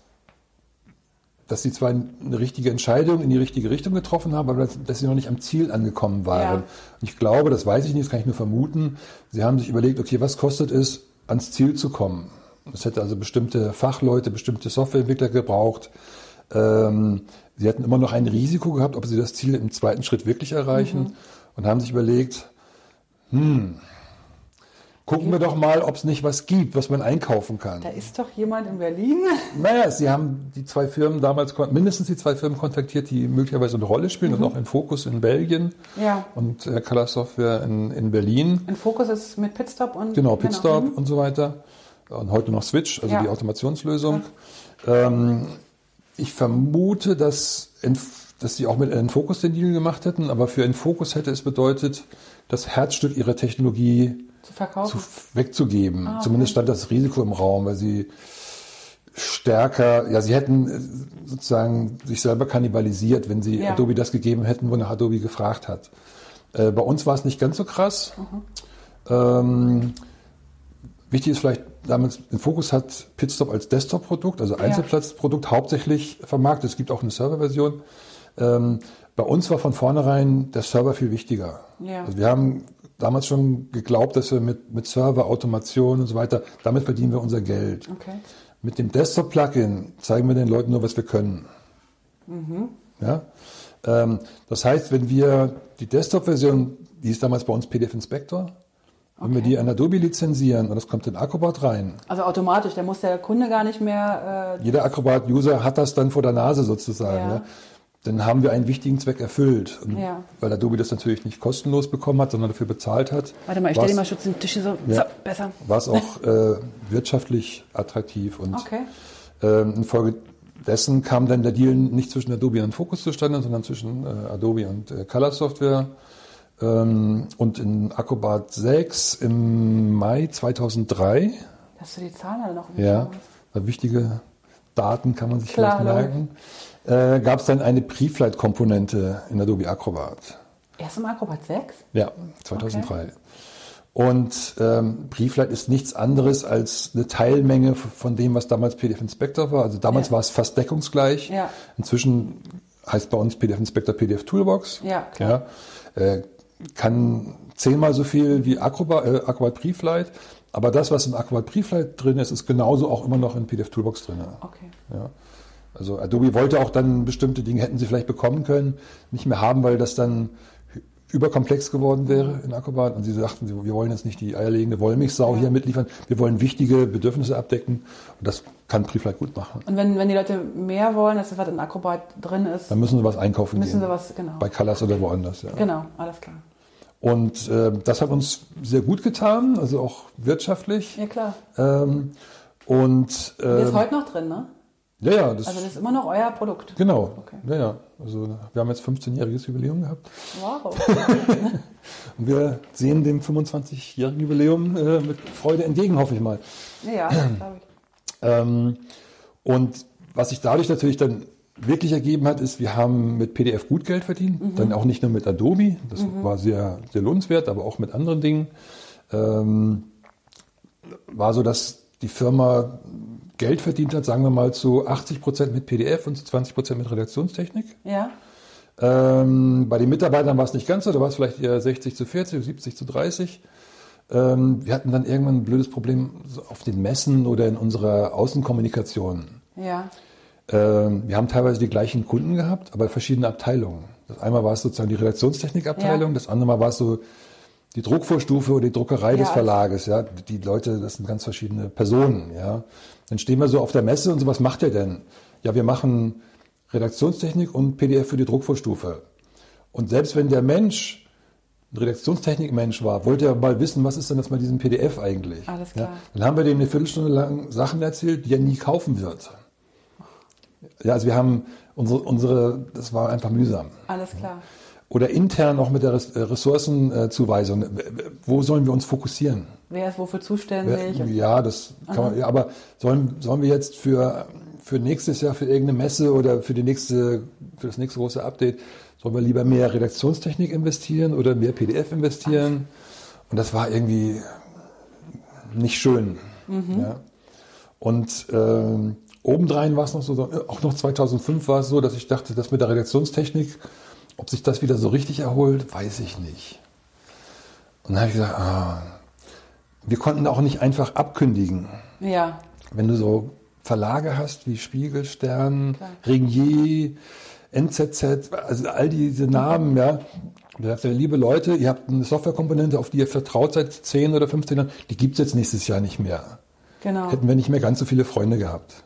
dass sie zwar eine richtige Entscheidung in die richtige Richtung getroffen haben, aber dass, dass sie noch nicht am Ziel angekommen waren. Ja. Und ich glaube, das weiß ich nicht, das kann ich nur vermuten, sie haben sich überlegt, okay, was kostet es, ans Ziel zu kommen? Es hätte also bestimmte Fachleute, bestimmte Softwareentwickler gebraucht. Ähm, sie hatten immer noch ein Risiko gehabt, ob sie das Ziel im zweiten Schritt wirklich erreichen und haben sich überlegt, hm, gucken wir doch mal, ob es nicht was gibt, was man einkaufen kann. Da ist doch jemand in Berlin. (laughs) Naja, sie haben die zwei Firmen damals, mindestens die zwei Firmen kontaktiert, die möglicherweise eine Rolle spielen und auch in Fokus in Belgien Ja. und äh, Color Software in, in Berlin. Ein Fokus ist mit Pitstop und. Genau, Pitstop Mhm. und so weiter. Und heute noch Switch, also Ja. die Automationslösung. Ähm, ich vermute, dass, dass sie auch mit Enfocus den Deal gemacht hätten, aber für Enfocus hätte es bedeutet, das Herzstück ihrer Technologie zu verkaufen. Zu, wegzugeben. Ah, okay. Zumindest stand das Risiko im Raum, weil sie stärker, ja, sie hätten äh, sozusagen sich selber kannibalisiert, wenn sie ja. Adobe das gegeben hätten, wonach Adobe gefragt hat. Äh, bei uns war es nicht ganz so krass. Mhm. Ähm, wichtig ist vielleicht, damals den Fokus hat Pitstop als Desktop-Produkt, also Einzelplatzprodukt ja. hauptsächlich vermarktet. Es gibt auch eine Serverversion. Ähm, bei uns war von vornherein der Server viel wichtiger. Ja. Also wir haben damals schon geglaubt, dass wir mit, mit Server, Automation und so weiter, damit verdienen wir unser Geld. Okay. Mit dem Desktop-Plugin zeigen wir den Leuten nur, was wir können. Mhm. Ja? Ähm, das heißt, wenn wir die Desktop-Version, die ist damals bei uns PDF Inspector, wenn okay. wir die an Adobe lizenzieren und das kommt in Acrobat rein. Also automatisch, da muss der Kunde gar nicht mehr. Äh, Jeder Acrobat-User hat das dann vor der Nase sozusagen. Ja. Ja dann haben wir einen wichtigen Zweck erfüllt. Ja. Weil Adobe das natürlich nicht kostenlos bekommen hat, sondern dafür bezahlt hat. Warte mal, ich stelle mal Schutz den Tisch so, ja, so besser. War es auch äh, wirtschaftlich attraktiv. Und okay. äh, infolgedessen kam dann der Deal nicht zwischen Adobe und Focus zustande, sondern zwischen äh, Adobe und äh, Color Software. Ähm, und in Acrobat 6 im Mai 2003. Hast du die Zahlen alle noch? Ja, wichtige Daten kann man sich Klar, vielleicht merken äh, gab es dann eine Preflight-Komponente in Adobe Acrobat. Erst im Acrobat 6? Ja, 2003. Okay. Und ähm, Preflight ist nichts anderes als eine Teilmenge von dem, was damals PDF Inspector war. Also damals ja. war es fast deckungsgleich. Ja. Inzwischen heißt bei uns PDF Inspector PDF Toolbox. Ja, klar. Ja, äh, kann zehnmal so viel wie Acrobat, äh, Acrobat Preflight. Aber das, was in Acrobat Preflight drin ist, ist genauso auch immer noch in PDF Toolbox drin. Okay. Ja. Also Adobe wollte auch dann bestimmte Dinge, hätten sie vielleicht bekommen können, nicht mehr haben, weil das dann überkomplex geworden wäre in Acrobat. Und sie sagten, wir wollen jetzt nicht die eierlegende Wollmilchsau ja. hier mitliefern. Wir wollen wichtige Bedürfnisse abdecken. Und das kann Preflight gut machen. Und wenn, wenn die Leute mehr wollen, als was in Acrobat drin ist, dann müssen sie was einkaufen müssen gehen. Sie was, genau. Bei Colors oder woanders. Ja. Genau, alles klar. Und äh, das hat uns sehr gut getan, also auch wirtschaftlich. Ja, klar. Ähm, und, äh, ist ähm, heute noch drin, ne? Ja, ja. Das also das ist immer noch euer Produkt. Genau. Okay. Ja, ja. Also wir haben jetzt 15-jähriges Jubiläum gehabt. Wow. (laughs) Und wir sehen dem 25-jährigen Jubiläum äh, mit Freude entgegen, hoffe ich mal. Ja, glaube ich. Ähm, und was sich dadurch natürlich dann wirklich ergeben hat, ist, wir haben mit PDF gut Geld verdient. Mhm. Dann auch nicht nur mit Adobe, das mhm. war sehr, sehr lohnenswert, aber auch mit anderen Dingen. Ähm, war so, dass die Firma Geld verdient hat, sagen wir mal zu 80 Prozent mit PDF und zu 20 Prozent mit Redaktionstechnik. Ja. Ähm, bei den Mitarbeitern war es nicht ganz so, da war es vielleicht eher 60 zu 40, 70 zu 30. Ähm, wir hatten dann irgendwann ein blödes Problem auf den Messen oder in unserer Außenkommunikation. Ja. Ähm, wir haben teilweise die gleichen Kunden gehabt, aber verschiedene Abteilungen. Das einmal war es sozusagen die Redaktionstechnikabteilung, ja. das andere Mal war es so die Druckvorstufe oder die Druckerei ja, des Verlages. Ja, die Leute, das sind ganz verschiedene Personen. Ja. Dann stehen wir so auf der Messe und so, was macht ihr denn? Ja, wir machen Redaktionstechnik und PDF für die Druckvorstufe. Und selbst wenn der Mensch ein Redaktionstechnik-Mensch war, wollte er mal wissen, was ist denn das mit diesem PDF eigentlich? Alles klar. Ja, dann haben wir dem eine Viertelstunde lang Sachen erzählt, die er nie kaufen wird. Ja, also wir haben unsere, unsere das war einfach mühsam. Alles klar. Oder intern auch mit der äh, Ressourcenzuweisung. Wo sollen wir uns fokussieren? Wer ist wofür zuständig? Ja, das kann man, ja, aber sollen, sollen wir jetzt für, für nächstes Jahr, für irgendeine Messe oder für, die nächste, für das nächste große Update, sollen wir lieber mehr Redaktionstechnik investieren oder mehr PDF investieren? Und das war irgendwie nicht schön. Mhm. Ja. Und ähm, obendrein war es noch so, auch noch 2005 war es so, dass ich dachte, dass mit der Redaktionstechnik ob sich das wieder so richtig erholt, weiß ich nicht. Und dann habe ich gesagt, ah, wir konnten auch nicht einfach abkündigen. Ja. Wenn du so Verlage hast wie Spiegel, Stern, Klar. Ringier, NZZ, also all diese Namen, ja. Da sagt er, liebe Leute, ihr habt eine Softwarekomponente, auf die ihr vertraut seit 10 oder 15 Jahren, die gibt es jetzt nächstes Jahr nicht mehr. Genau. Hätten wir nicht mehr ganz so viele Freunde gehabt.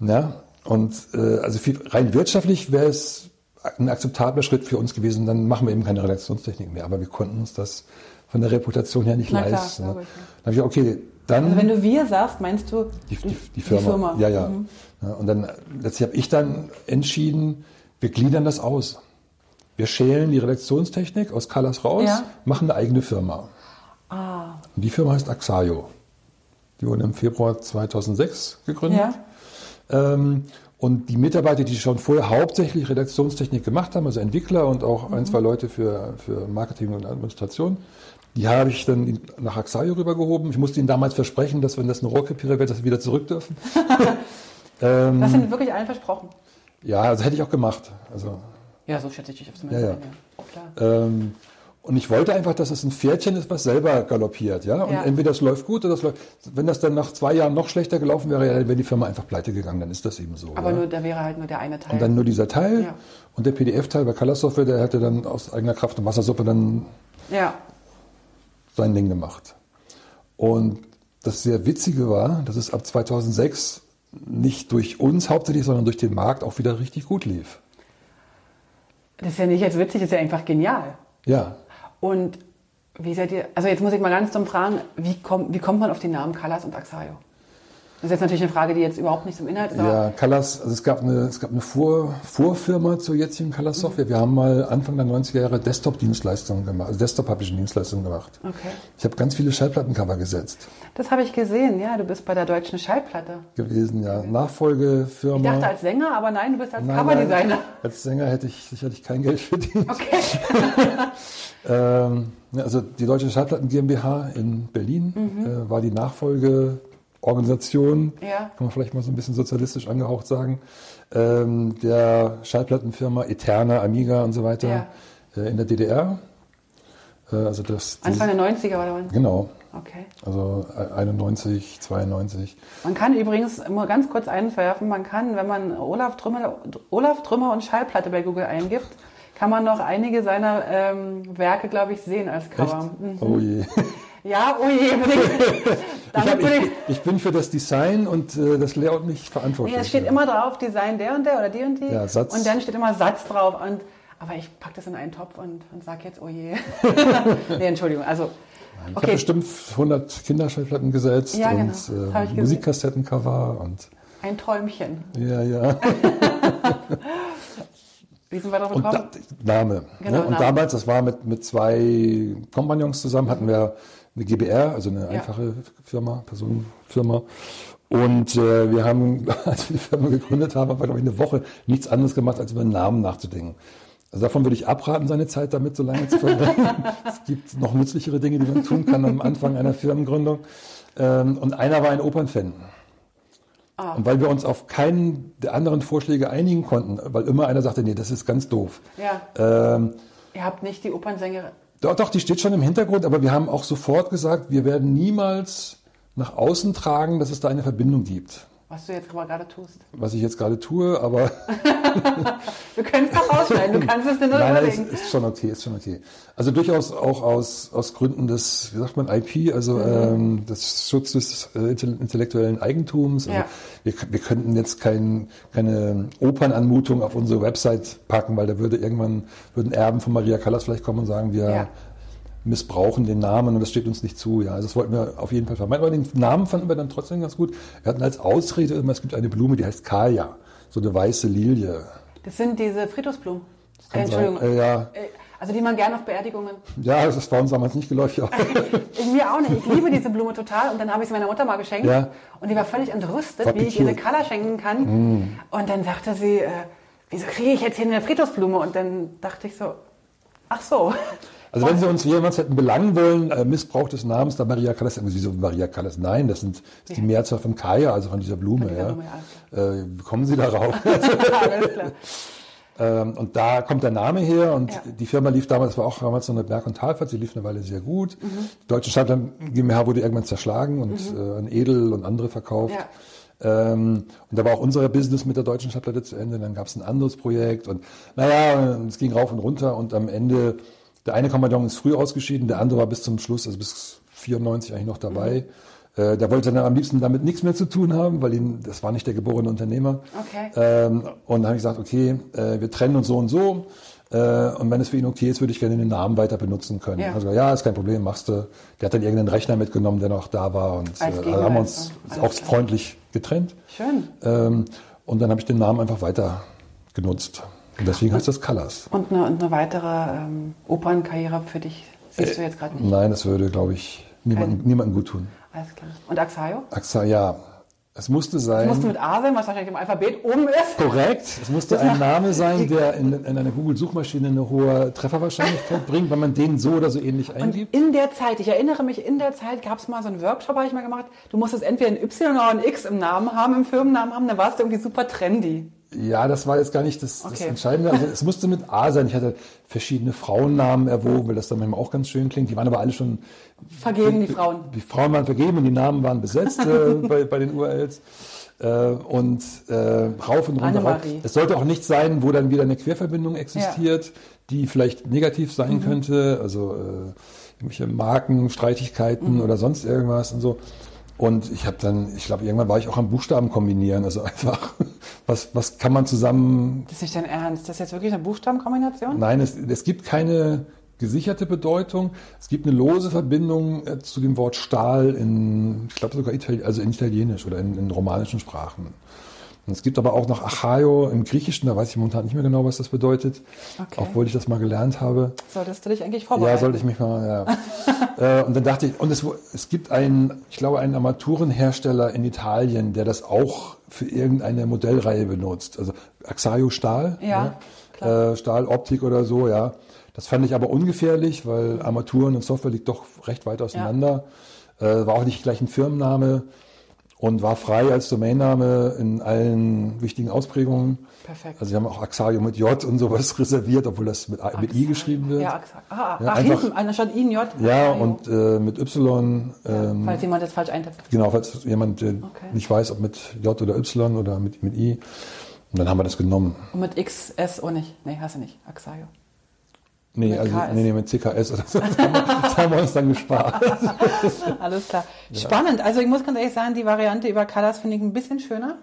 Ja, und äh, also viel, rein wirtschaftlich wäre es ein akzeptabler Schritt für uns gewesen, dann machen wir eben keine Redaktionstechnik mehr. Aber wir konnten uns das von der Reputation her nicht Na leisten. Klar, ne? Dann habe ich okay, dann. Also wenn du wir sagst, meinst du die, die, die, Firma. die Firma. Ja, ja. Mhm. Und dann letztlich habe ich dann entschieden, wir gliedern das aus. Wir schälen die Redaktionstechnik aus Colors raus, ja. machen eine eigene Firma. Ah, Und die Firma heißt Axayo. Die wurde im Februar 2006 gegründet. Ja. Ähm, und die Mitarbeiter, die schon vorher hauptsächlich Redaktionstechnik gemacht haben, also Entwickler und auch ein, zwei Leute für, für Marketing und Administration, die habe ich dann nach Axayo rübergehoben. Ich musste ihnen damals versprechen, dass wenn das eine Rohrkrepierer wird, dass sie wieder zurück dürfen. (laughs) (laughs) ähm, Das sind wirklich allen versprochen. ja, also hätte ich auch gemacht. Also Ja, so schätze ich dich aufs Ja, ja. Klar. Ähm, und ich wollte einfach, dass es ein Pferdchen ist, was selber galoppiert, ja. Und Ja. entweder es läuft gut oder es läuft. Wenn das dann nach zwei Jahren noch schlechter gelaufen wäre, ja, dann wäre die Firma einfach pleite gegangen. Dann ist das eben so. Aber ja. nur, da wäre halt nur der eine Teil. und dann nur dieser Teil Ja. und der PDF-Teil bei Color Software, der hätte dann aus eigener Kraft und Wassersuppe dann ja. Sein Ding gemacht. Und das sehr Witzige war, dass es ab 2006 nicht durch uns hauptsächlich, sondern durch den Markt auch wieder richtig gut lief. Das ist ja nicht jetzt witzig, das ist ja einfach genial. Ja, Und wie seid ihr, also jetzt muss ich mal ganz dumm fragen, wie, kommt wie kommt man auf die Namen Callas und Axayo? Das ist jetzt natürlich eine Frage, die jetzt überhaupt nicht zum Inhalt ist, Ja, Callas, also es gab eine, es gab eine Vor, Vorfirma zur jetzigen Callas Software. Wir haben mal Anfang der 90er Jahre Desktop-Dienstleistungen gemacht, also Desktop-Publishing-Dienstleistungen gemacht. okay. Ich habe ganz viele Schallplattencover gesetzt Das habe ich gesehen, ja, du bist bei der deutschen Schallplatte. gewesen, ja. Nachfolgefirma. Ich dachte als Sänger, aber nein, du bist als Coverdesigner. als Sänger hätte ich sicherlich kein Geld verdient. Okay. (laughs) Ähm, also die Deutsche Schallplatten GmbH in Berlin äh, war die Nachfolgeorganisation, Ja. kann man vielleicht mal so ein bisschen sozialistisch angehaucht sagen, ähm, der Schallplattenfirma Eterna, Amiga und so weiter Ja. äh, in der DDR. Äh, also das, Anfang der 90er oder wann? genau, Okay. also äh, 91, 92. Man kann übrigens mal ganz kurz einwerfen, man kann, wenn man Olaf Trümmer, Olaf Trümmer und Schallplatte bei Google eingibt, kann man noch einige seiner ähm, Werke, glaube ich, sehen als? Cover. Mhm. Oh je. (laughs) Ja, oh je, (laughs) ich, hab, bin ich, ich, bin für das Design und äh, das Layout nicht verantwortlich. nee, es steht ja. immer drauf, Design der und der oder die und die. Ja, Satz. Und dann steht immer Satz drauf. Und, aber ich packe das in einen Topf und, und sage jetzt, oh je. (laughs) nee, Entschuldigung, also, Ich habe okay. bestimmt 100 Kinderschallplatten gesetzt Ja, genau. und äh, ich gesehen. Musikkassettencover und Ein Träumchen. ja, ja. (laughs) Wie sind wir drauf Und gekommen? da, Name. Genau, ne? Und Name. damals, das war mit, mit zwei Kompagnons zusammen, hatten wir eine GBR, also eine einfache Firma, Personenfirma. Und äh, wir haben, (laughs) als wir die Firma gegründet haben, haben wir, glaube ich, eine Woche nichts anderes gemacht, als über den Namen nachzudenken. Also davon würde ich abraten, seine Zeit damit so lange zu verbringen. (laughs) es gibt noch nützlichere Dinge, die man tun kann am Anfang einer Firmengründung. Ähm, und einer war ein Opernfan. Ah. Und weil wir uns auf keinen der anderen Vorschläge einigen konnten, weil immer einer sagte, nee, das ist ganz doof. Ja, Ähm, ihr habt nicht die Opernsängerin. Doch, doch, die steht schon im Hintergrund, aber wir haben auch sofort gesagt, wir werden niemals nach außen tragen, dass es da eine Verbindung gibt. Was du jetzt aber gerade tust. Was ich jetzt gerade tue, aber Wir können es doch rausschneiden, du kannst es dir nur nein, nein, ist, überlegen. ist schon okay, ist schon okay. Also durchaus auch aus, aus Gründen des, wie sagt man, IP, also Mhm. ähm, des Schutzes des äh, intel- intellektuellen Eigentums. Also Ja. wir, wir könnten jetzt kein, keine Opernanmutung auf unsere Website packen, weil da würde irgendwann, würden Erben von Maria Callas vielleicht kommen und sagen, wir Ja. Missbrauchen den Namen und das steht uns nicht zu. Ja, also das wollten wir auf jeden Fall vermeiden. Aber den Namen fanden wir dann trotzdem ganz gut. Wir hatten als Ausrede immer, es gibt eine Blume, die heißt Kaya, so eine weiße Lilie. Das sind diese Friedhofsblumen. Äh. Entschuldigung. Äh, ja, Äh, Also die man gerne auf Beerdigungen. ja, das war uns damals nicht geläufig. (laughs) mir auch nicht. Ich liebe diese Blume total. Und dann habe ich sie meiner Mutter mal geschenkt. Ja. Und die war völlig entrüstet, War wie ich ihre pikiert. Color schenken kann. Und dann sagte sie, äh, wieso kriege ich jetzt hier eine Friedhofsblume? Und dann dachte ich so, ach so. Also wenn Sie uns jemals hätten belangen wollen, äh, Missbrauch des Namens der Maria Callas, äh, wieso Maria Callas? Nein, das sind, das ist die Mehrzahl von Kaya, also von dieser Blume. dieser ja. Blume, ja, Äh, wie kommen Sie darauf? (laughs) Alles klar. Ähm, und da kommt der Name her und Ja. die Firma lief damals, war auch damals so eine Berg- und Talfahrt, sie lief eine Weile sehr gut. Mhm. Die Deutsche Stadtland GmbH wurde irgendwann zerschlagen und äh, an Edel und andere verkauft. Ähm, und da war auch unser Business mit der Deutschen Stadtplatte zu Ende. Dann gab es ein anderes Projekt und naja, es ging rauf und runter und am Ende, der eine Kompagnon ist früh ausgeschieden, der andere war bis zum Schluss, also bis 94 eigentlich noch dabei. Äh, der wollte dann am liebsten damit nichts mehr zu tun haben, weil ihn, das war nicht der geborene Unternehmer. Okay. Ähm, und dann habe ich gesagt, okay, äh, wir trennen uns so und so. Äh, und wenn es für ihn okay ist, würde ich gerne den Namen weiter benutzen können. Ja. Also ja, ist kein Problem, machst du. Der hat dann irgendeinen Rechner mitgenommen, der noch da war. Und äh, da haben wir uns auch freundlich getrennt. Schön. Ähm, und dann habe ich den Namen einfach weiter genutzt. Und deswegen heißt das Colors. Und eine, und eine weitere ähm, Opernkarriere für dich siehst du jetzt gerade nicht. Nein, das würde, glaube ich, niemanden, niemanden gut tun. Alles klar. Und Axayo? Axa, ja. Es musste sein. Das musste mit A sein, was wahrscheinlich im Alphabet oben ist. Korrekt. Es musste ein Name sein, der in, in einer Google-Suchmaschine eine hohe Trefferwahrscheinlichkeit bringt, wenn man den so oder so ähnlich Und eingibt. in der Zeit, ich erinnere mich, in der Zeit gab es mal so einen Workshop, habe ich mal gemacht. Du musstest entweder ein Y oder ein X im Namen haben, im Firmennamen haben, dann warst du irgendwie super trendy. Ja, das war jetzt gar nicht das, das Okay. Entscheidende. Also es musste mit A sein. Ich hatte verschiedene Frauennamen erwogen, weil das dann manchmal auch ganz schön klingt. Die waren aber alle schon Vergeben die Frauen. Die Frauen waren vergeben und die Namen waren besetzt äh, (laughs) bei, bei den URLs. Äh, und äh, rauf und runter. Rauf. Es sollte auch nicht sein, wo dann wieder eine Querverbindung existiert, die vielleicht negativ sein Mhm. könnte. Also äh, irgendwelche Markenstreitigkeiten Mhm. oder sonst irgendwas und so. Und ich habe dann, ich glaube, irgendwann war ich auch am Buchstaben kombinieren. Also einfach, (laughs) was, was kann man zusammen Das ist nicht dein Ernst. Das ist jetzt wirklich eine Buchstabenkombination? Nein, es, es gibt keine gesicherte Bedeutung. Es gibt eine lose Verbindung äh, zu dem Wort Stahl in, ich glaube sogar Itali also in Italienisch oder in, in romanischen Sprachen. Und es gibt aber auch noch Achaio im Griechischen, da weiß ich momentan nicht mehr genau, was das bedeutet, Okay. obwohl ich das mal gelernt habe. Solltest du dich eigentlich Ja, vorbereiten? sollte ich mich mal, ja. (laughs) äh, und dann dachte ich, und es, es gibt einen, ich glaube, einen Armaturenhersteller in Italien, der das auch für irgendeine Modellreihe benutzt. Also Axaio Stahl. Ja, ne? Äh, Stahloptik oder so, ja. Das fand ich aber ungefährlich, weil Armaturen und Software liegt doch recht weit auseinander. Äh, war auch nicht gleich ein Firmenname und war frei als Domainname in allen wichtigen Ausprägungen. Perfekt. Also wir haben auch Axaio mit J und sowas (laughs) reserviert, obwohl das mit, A- mit I geschrieben wird. Ja, exakt. Ah, Ja, ach, einfach- hinten, anstatt I, ein J. Ja, und äh, mit Y, ähm, Falls jemand das falsch eintippt. genau, falls jemand äh, Okay. nicht weiß, ob mit J oder Y oder mit, mit I. Und dann haben wir das genommen. Und mit X, S auch nicht. Nee, hast du nicht. Axayo. Nee, Mit also KS. nee, nee, mit CKS oder so. (laughs) Das haben, wir, das haben wir uns dann gespart. (laughs) Alles klar. Spannend. Also ich muss ganz ehrlich sagen, die Variante über Colors finde ich ein bisschen schöner.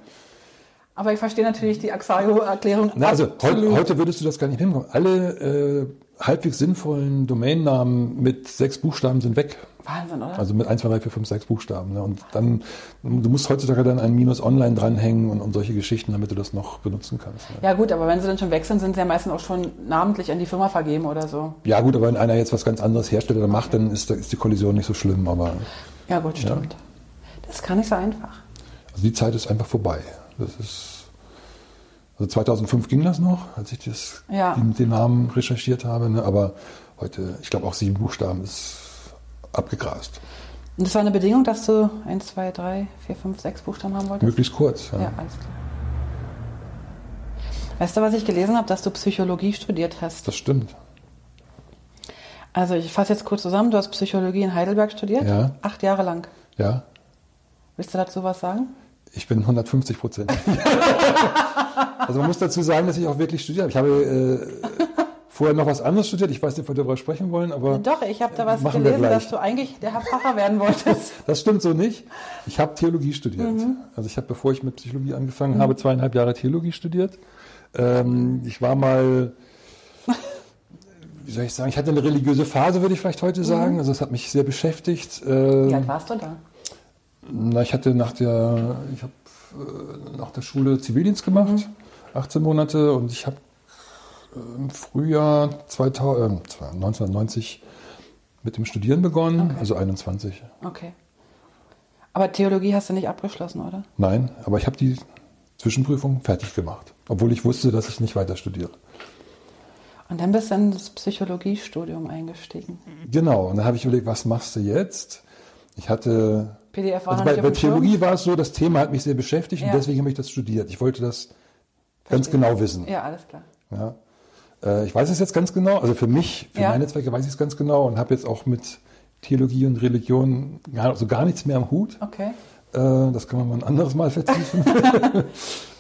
Aber ich verstehe natürlich die Axayo-Erklärung. Na, also absolut. heu, heute würdest du das gar nicht hinbekommen. Alle äh, halbwegs sinnvollen Domainnamen mit sechs Buchstaben sind weg. Wahnsinn, oder? Also mit 1, 2, 3, 4, 5, 6 Buchstaben. Ne? Und dann, du musst heutzutage dann ein Minus online dranhängen und, und solche Geschichten, damit du das noch benutzen kannst. Ne? ja gut, aber wenn sie dann schon weg sind, sie ja meistens auch schon namentlich an die Firma vergeben oder so. Ja gut, aber wenn einer jetzt was ganz anderes herstellt oder macht, dann ist, ist die Kollision nicht so schlimm. Aber Ja gut, stimmt. Das ist gar nicht so einfach. also die Zeit ist einfach vorbei. Das ist also 2005 ging das noch, als ich das, Ja. den, den Namen recherchiert habe. Ne? Aber heute, ich glaube auch sieben Buchstaben ist abgegrast. Und das war eine Bedingung, dass du 1, 2, 3, 4, 5, 6 Buchstaben haben wolltest? Möglichst kurz. Ja. Ja, alles klar. Weißt du, was ich gelesen habe, dass du Psychologie studiert hast? Das stimmt. Also ich fasse jetzt kurz zusammen, du hast Psychologie in Heidelberg studiert, Ja. acht Jahre lang. Ja. Willst du dazu was sagen? Ich bin 150 Prozent. (laughs) also man muss dazu sagen, dass ich auch wirklich studiert habe. Ich habe äh, vorher noch was anderes studiert. Ich weiß nicht, ob wir darüber sprechen wollen, aber Doch, ich habe da was gelesen, dass du eigentlich der Herr Pfarrer werden wolltest. (laughs) das stimmt so nicht. Ich habe Theologie studiert. Also ich habe, bevor ich mit Psychologie angefangen habe, zweieinhalb Jahre Theologie studiert. Ähm, ich war mal, (laughs) wie soll ich sagen, ich hatte eine religiöse Phase, würde ich vielleicht heute sagen. Also es hat mich sehr beschäftigt. Ähm, Wie alt warst du da? Na, ich hatte nach der, ich habe äh, nach der Schule Zivildienst gemacht, 18 Monate, und ich habe äh, im Frühjahr 2000, äh, 1990 mit dem Studieren begonnen, also 21. Okay. Aber Theologie hast du nicht abgeschlossen, oder? Nein, aber ich habe die Zwischenprüfung fertig gemacht, obwohl ich wusste, dass ich nicht weiter studiere. Und dann bist du in das Psychologiestudium eingestiegen. Genau, und dann habe ich überlegt, was machst du jetzt? Ich hatte PDF war Also bei, bei Schirm. Theologie war es so, das Thema hat mich sehr beschäftigt Ja. und deswegen habe ich das studiert. Ich wollte das ganz Verstehe. genau wissen. Ja, alles klar. Ja. Äh, ich weiß es jetzt ganz genau, also für mich, für Ja. meine Zwecke weiß ich es ganz genau und habe jetzt auch mit Theologie und Religion gar, also gar nichts mehr am Hut. Okay. Äh, das kann man mal ein anderes Mal vertiefen. (laughs)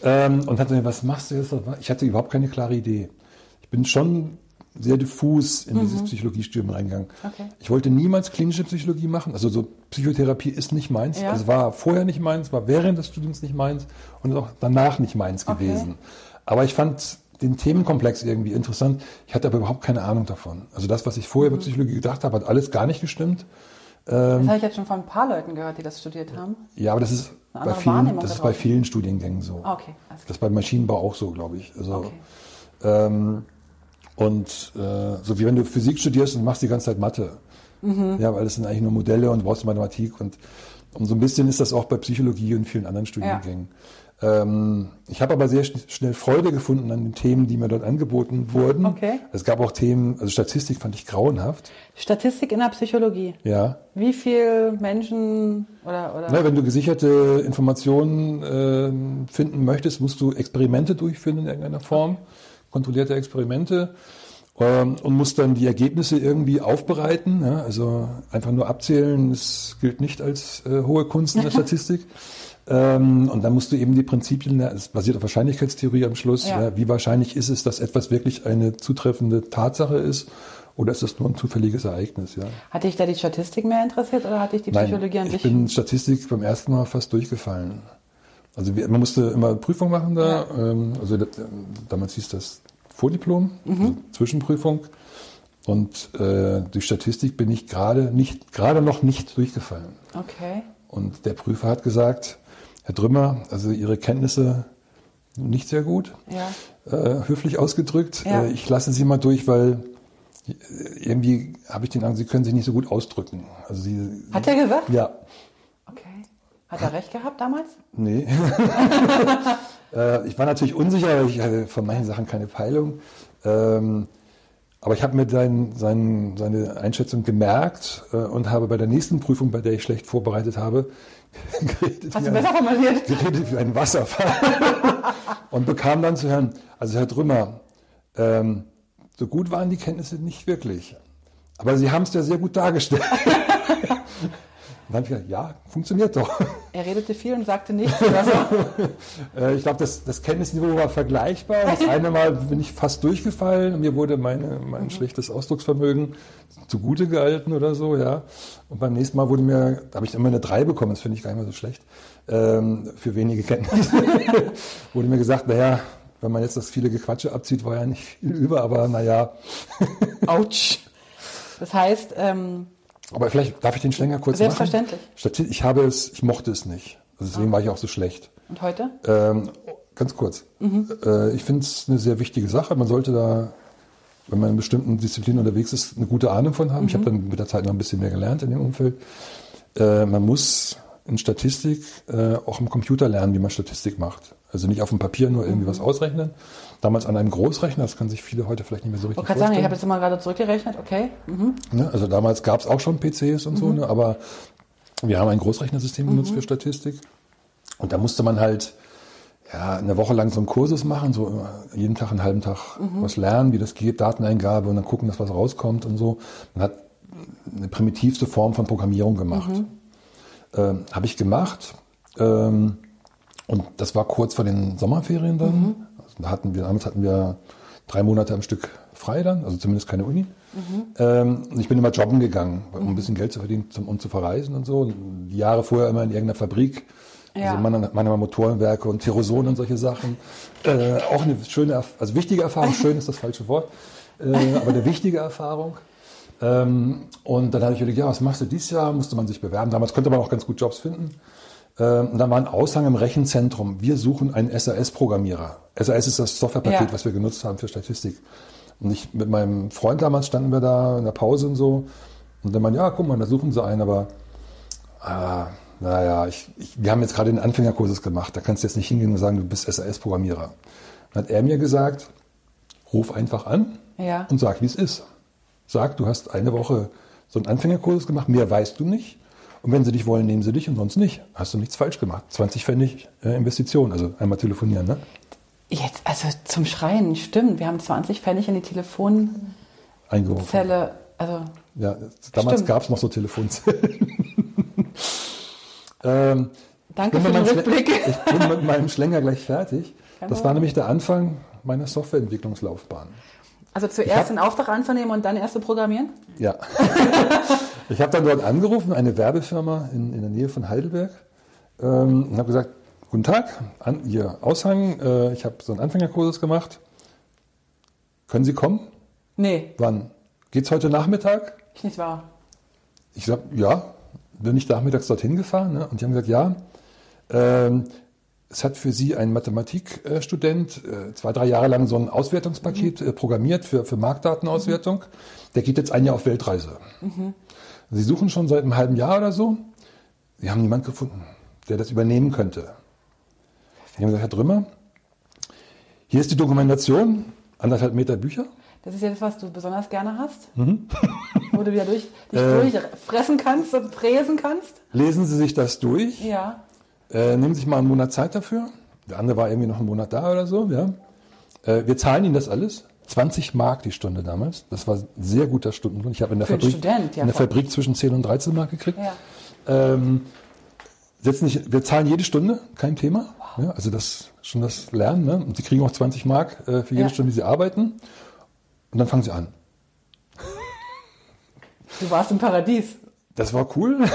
ähm, und hatte mir, was machst du jetzt? Ich hatte überhaupt keine klare Idee. Ich bin schon sehr diffus in dieses Psychologiestudium reingegangen. Mhm. Okay. Ich wollte niemals klinische Psychologie machen. Also so Psychotherapie ist nicht meins. Ja. Also war vorher nicht meins, war während des Studiums nicht meins und ist auch danach nicht meins Okay. gewesen. Aber ich fand den Themenkomplex irgendwie interessant. Ich hatte aber überhaupt keine Ahnung davon. Also das, was ich vorher Mhm. über Psychologie gedacht habe, hat alles gar nicht gestimmt. Das habe ich jetzt schon von ein paar Leuten gehört, die das studiert haben. Ja, aber das ist, bei vielen, das ist bei vielen Studiengängen so. Ah, okay. Alles Das ist beim Maschinenbau auch so, glaube ich. Also, Okay. ähm, und äh, so wie wenn du Physik studierst und machst die ganze Zeit Mathe. Ja, weil das sind eigentlich nur Modelle und brauchst Mathematik und, und so ein bisschen ist das auch bei Psychologie und vielen anderen Studiengängen. Ähm, ich habe aber sehr schn- schnell Freude gefunden an den Themen, die mir dort angeboten wurden. Okay. Es gab auch Themen, also Statistik fand ich grauenhaft. Statistik in der Psychologie. Ja. Wie viel Menschen oder, oder Na, wenn du gesicherte Informationen ähm, finden möchtest, musst du Experimente durchführen in irgendeiner Form, kontrollierte Experimente ähm, und musst dann die Ergebnisse irgendwie aufbereiten. Ja? Also einfach nur abzählen, das gilt nicht als äh, hohe Kunst in der (laughs) Statistik. Ähm, und dann musst du eben die Prinzipien, es basiert auf Wahrscheinlichkeitstheorie am Schluss. Ja. Ja. Wie wahrscheinlich ist es, dass etwas wirklich eine zutreffende Tatsache ist? Oder ist das nur ein zufälliges Ereignis? Ja? hat dich da die Statistik mehr interessiert oder hat dich die Nein, Psychologie an ich sich? bin Statistik beim ersten Mal fast durchgefallen. Also wir, man musste immer Prüfung machen da. Ähm, also das, ähm, damals hieß das Vordiplom, Mhm. also Zwischenprüfung. Und äh, durch Statistik bin ich gerade nicht, gerade noch nicht durchgefallen. okay. Und der Prüfer hat gesagt, Herr Drümmer, also Ihre Kenntnisse nicht sehr gut, Ja. äh, höflich ausgedrückt. Ja. Äh, ich lasse Sie mal durch, weil äh, irgendwie habe ich den Eindruck, Sie können sich nicht so gut ausdrücken. Also Sie, Hat er gesagt? ja, Okay. Hat er recht gehabt damals? Nee. (laughs) äh, ich war natürlich unsicher, weil ich hatte von manchen Sachen keine Peilung. Ähm, aber ich habe mir sein, sein, seine Einschätzung gemerkt äh, und habe bei der nächsten Prüfung, bei der ich schlecht vorbereitet habe, Hast du besser formuliert? (laughs) geredet wie ein Wasserfall. (laughs) und bekam dann zu hören, also Herr Drümmer, ähm, so gut waren die Kenntnisse nicht wirklich. Aber Sie haben es ja sehr gut dargestellt. (laughs) Und dann habe ich gesagt, ja, funktioniert doch. (laughs) Er redete viel und sagte nichts so. (laughs) Äh, Ich glaube, das, das Kenntnisniveau war vergleichbar. Das (laughs) eine Mal bin ich fast durchgefallen und mir wurde meine, mein schlechtes Ausdrucksvermögen zugute gehalten oder so, ja. Und beim nächsten Mal wurde mir, da habe ich immer eine 3 bekommen, das finde ich gar nicht mehr so schlecht, ähm, für wenige Kenntnisse. wurde mir gesagt, naja, wenn man jetzt das viele Gequatsche abzieht, war ja nicht viel über, aber naja. Autsch. Das heißt, ähm, Aber vielleicht darf ich den Schlänger kurz Selbstverständlich. machen? Selbstverständlich. Ich habe es, ich mochte es nicht. Also deswegen war ich auch so schlecht. und heute? Ähm, ganz kurz. Äh, ich finde es eine sehr wichtige Sache. Man sollte da, wenn man in bestimmten Disziplinen unterwegs ist, eine gute Ahnung von haben. Ich habe dann mit der Zeit noch ein bisschen mehr gelernt in dem Umfeld. Äh, man muss in Statistik äh, auch im Computer lernen, wie man Statistik macht. Also nicht auf dem Papier nur irgendwie was ausrechnen. Damals an einem Großrechner, das können sich viele heute vielleicht nicht mehr so Ich richtig wollte gerade sagen, ich vorstellen. habe jetzt mal gerade zurückgerechnet, okay. Mhm. Ne? Also damals gab es auch schon PCs und so, ne? aber wir haben ein Großrechnersystem benutzt für Statistik. Und da musste man halt ja, eine Woche lang so einen Kursus machen, so jeden Tag einen halben Tag was lernen, wie das geht, Dateneingabe und dann gucken, dass was rauskommt und so. Man hat eine primitivste Form von Programmierung gemacht. Ähm, Habe ich gemacht. Ähm, und das war kurz vor den Sommerferien dann. Also da hatten wir, damals hatten wir drei Monate am Stück frei dann, also zumindest keine Uni. Ähm, und ich bin immer jobben gegangen, um ein bisschen Geld zu verdienen zum, und zu verreisen und so. Und die Jahre vorher immer in irgendeiner Fabrik. Ja. Also manchmal, manchmal Motorenwerke und Teroson und solche Sachen. Äh, auch eine schöne, also wichtige Erfahrung, (laughs) schön ist das falsche Wort, äh, aber eine wichtige Erfahrung. Ähm, und dann habe ich überlegt, ja, was machst du dieses Jahr? Musste man sich bewerben. Damals konnte man auch ganz gut Jobs finden. Ähm, und dann war ein Aushang im Rechenzentrum. Wir suchen einen SAS-Programmierer. SAS ist das Softwarepaket, Ja. was wir genutzt haben für Statistik. Und ich mit meinem Freund damals standen wir da in der Pause und so. Und dann meinte, ja, guck mal, da suchen sie einen, aber ah, naja, ich, ich, wir haben jetzt gerade den Anfängerkurses gemacht. Da kannst du jetzt nicht hingehen und sagen, du bist SAS-Programmierer. Dann hat er mir gesagt, ruf einfach an Ja. und sag, wie es ist. Sag, du hast eine Woche so einen Anfängerkurs gemacht, mehr weißt du nicht. Und wenn sie dich wollen, nehmen sie dich und sonst nicht. Hast du nichts falsch gemacht. 20 Pfennig äh, Investition, also einmal telefonieren. Ne? Jetzt, also zum Schreien, stimmt. Wir haben 20 Pfennig in die Telefonzelle, also Ja, damals gab es noch so Telefonzellen. (laughs) ähm, danke für den Rückblick. Schle- Ich bin mit meinem Schlänger gleich fertig. (laughs) Kein Das war nämlich der Anfang meiner Softwareentwicklungslaufbahn. Also zuerst den Auftrag anzunehmen und dann erst zu programmieren? Ja. (laughs) ich habe dann dort angerufen, eine Werbefirma in, in der Nähe von Heidelberg, ähm, und habe gesagt, guten Tag, an, Ihr Aushang, äh, ich habe so einen Anfängerkurs gemacht. Können Sie kommen? Nee, Wann? Geht's heute Nachmittag? ist nicht wahr. Ich sag, ja, bin ich nachmittags dorthin gefahren. Ne? Und die haben gesagt, ja, ähm, es hat für sie ein Mathematikstudent äh, zwei, drei Jahre lang so ein Auswertungspaket äh, programmiert für, für Marktdatenauswertung. Der geht jetzt ein Jahr auf Weltreise. Sie suchen schon seit einem halben Jahr oder so. Sie haben niemanden gefunden, der das übernehmen könnte. Sie haben gesagt, Herr Drümmer, hier ist die Dokumentation, anderthalb Meter Bücher. Das ist ja das, was du besonders gerne hast. Wo du wieder durch, (laughs) dich durchfressen kannst und fräsen kannst. Lesen Sie sich das durch. Ja. Äh, nehmen Sie sich mal einen Monat Zeit dafür. Der andere war irgendwie noch einen Monat da oder so. Ja. Äh, wir zahlen Ihnen das alles. 20 Mark die Stunde damals. Das war ein sehr guter Stundenlohn. Ich habe in der, Fabrik, Student, ja, in der. Fabrik zwischen 10 und 13 Mark gekriegt. Ja. Ähm, setzen nicht, wir zahlen jede Stunde, kein Thema. Ja, also das schon das Lernen. Ne? Und Sie kriegen auch 20 Mark äh, für jede. Stunde, die Sie arbeiten. Und dann fangen Sie an. Du warst im Paradies. Das war cool. (laughs)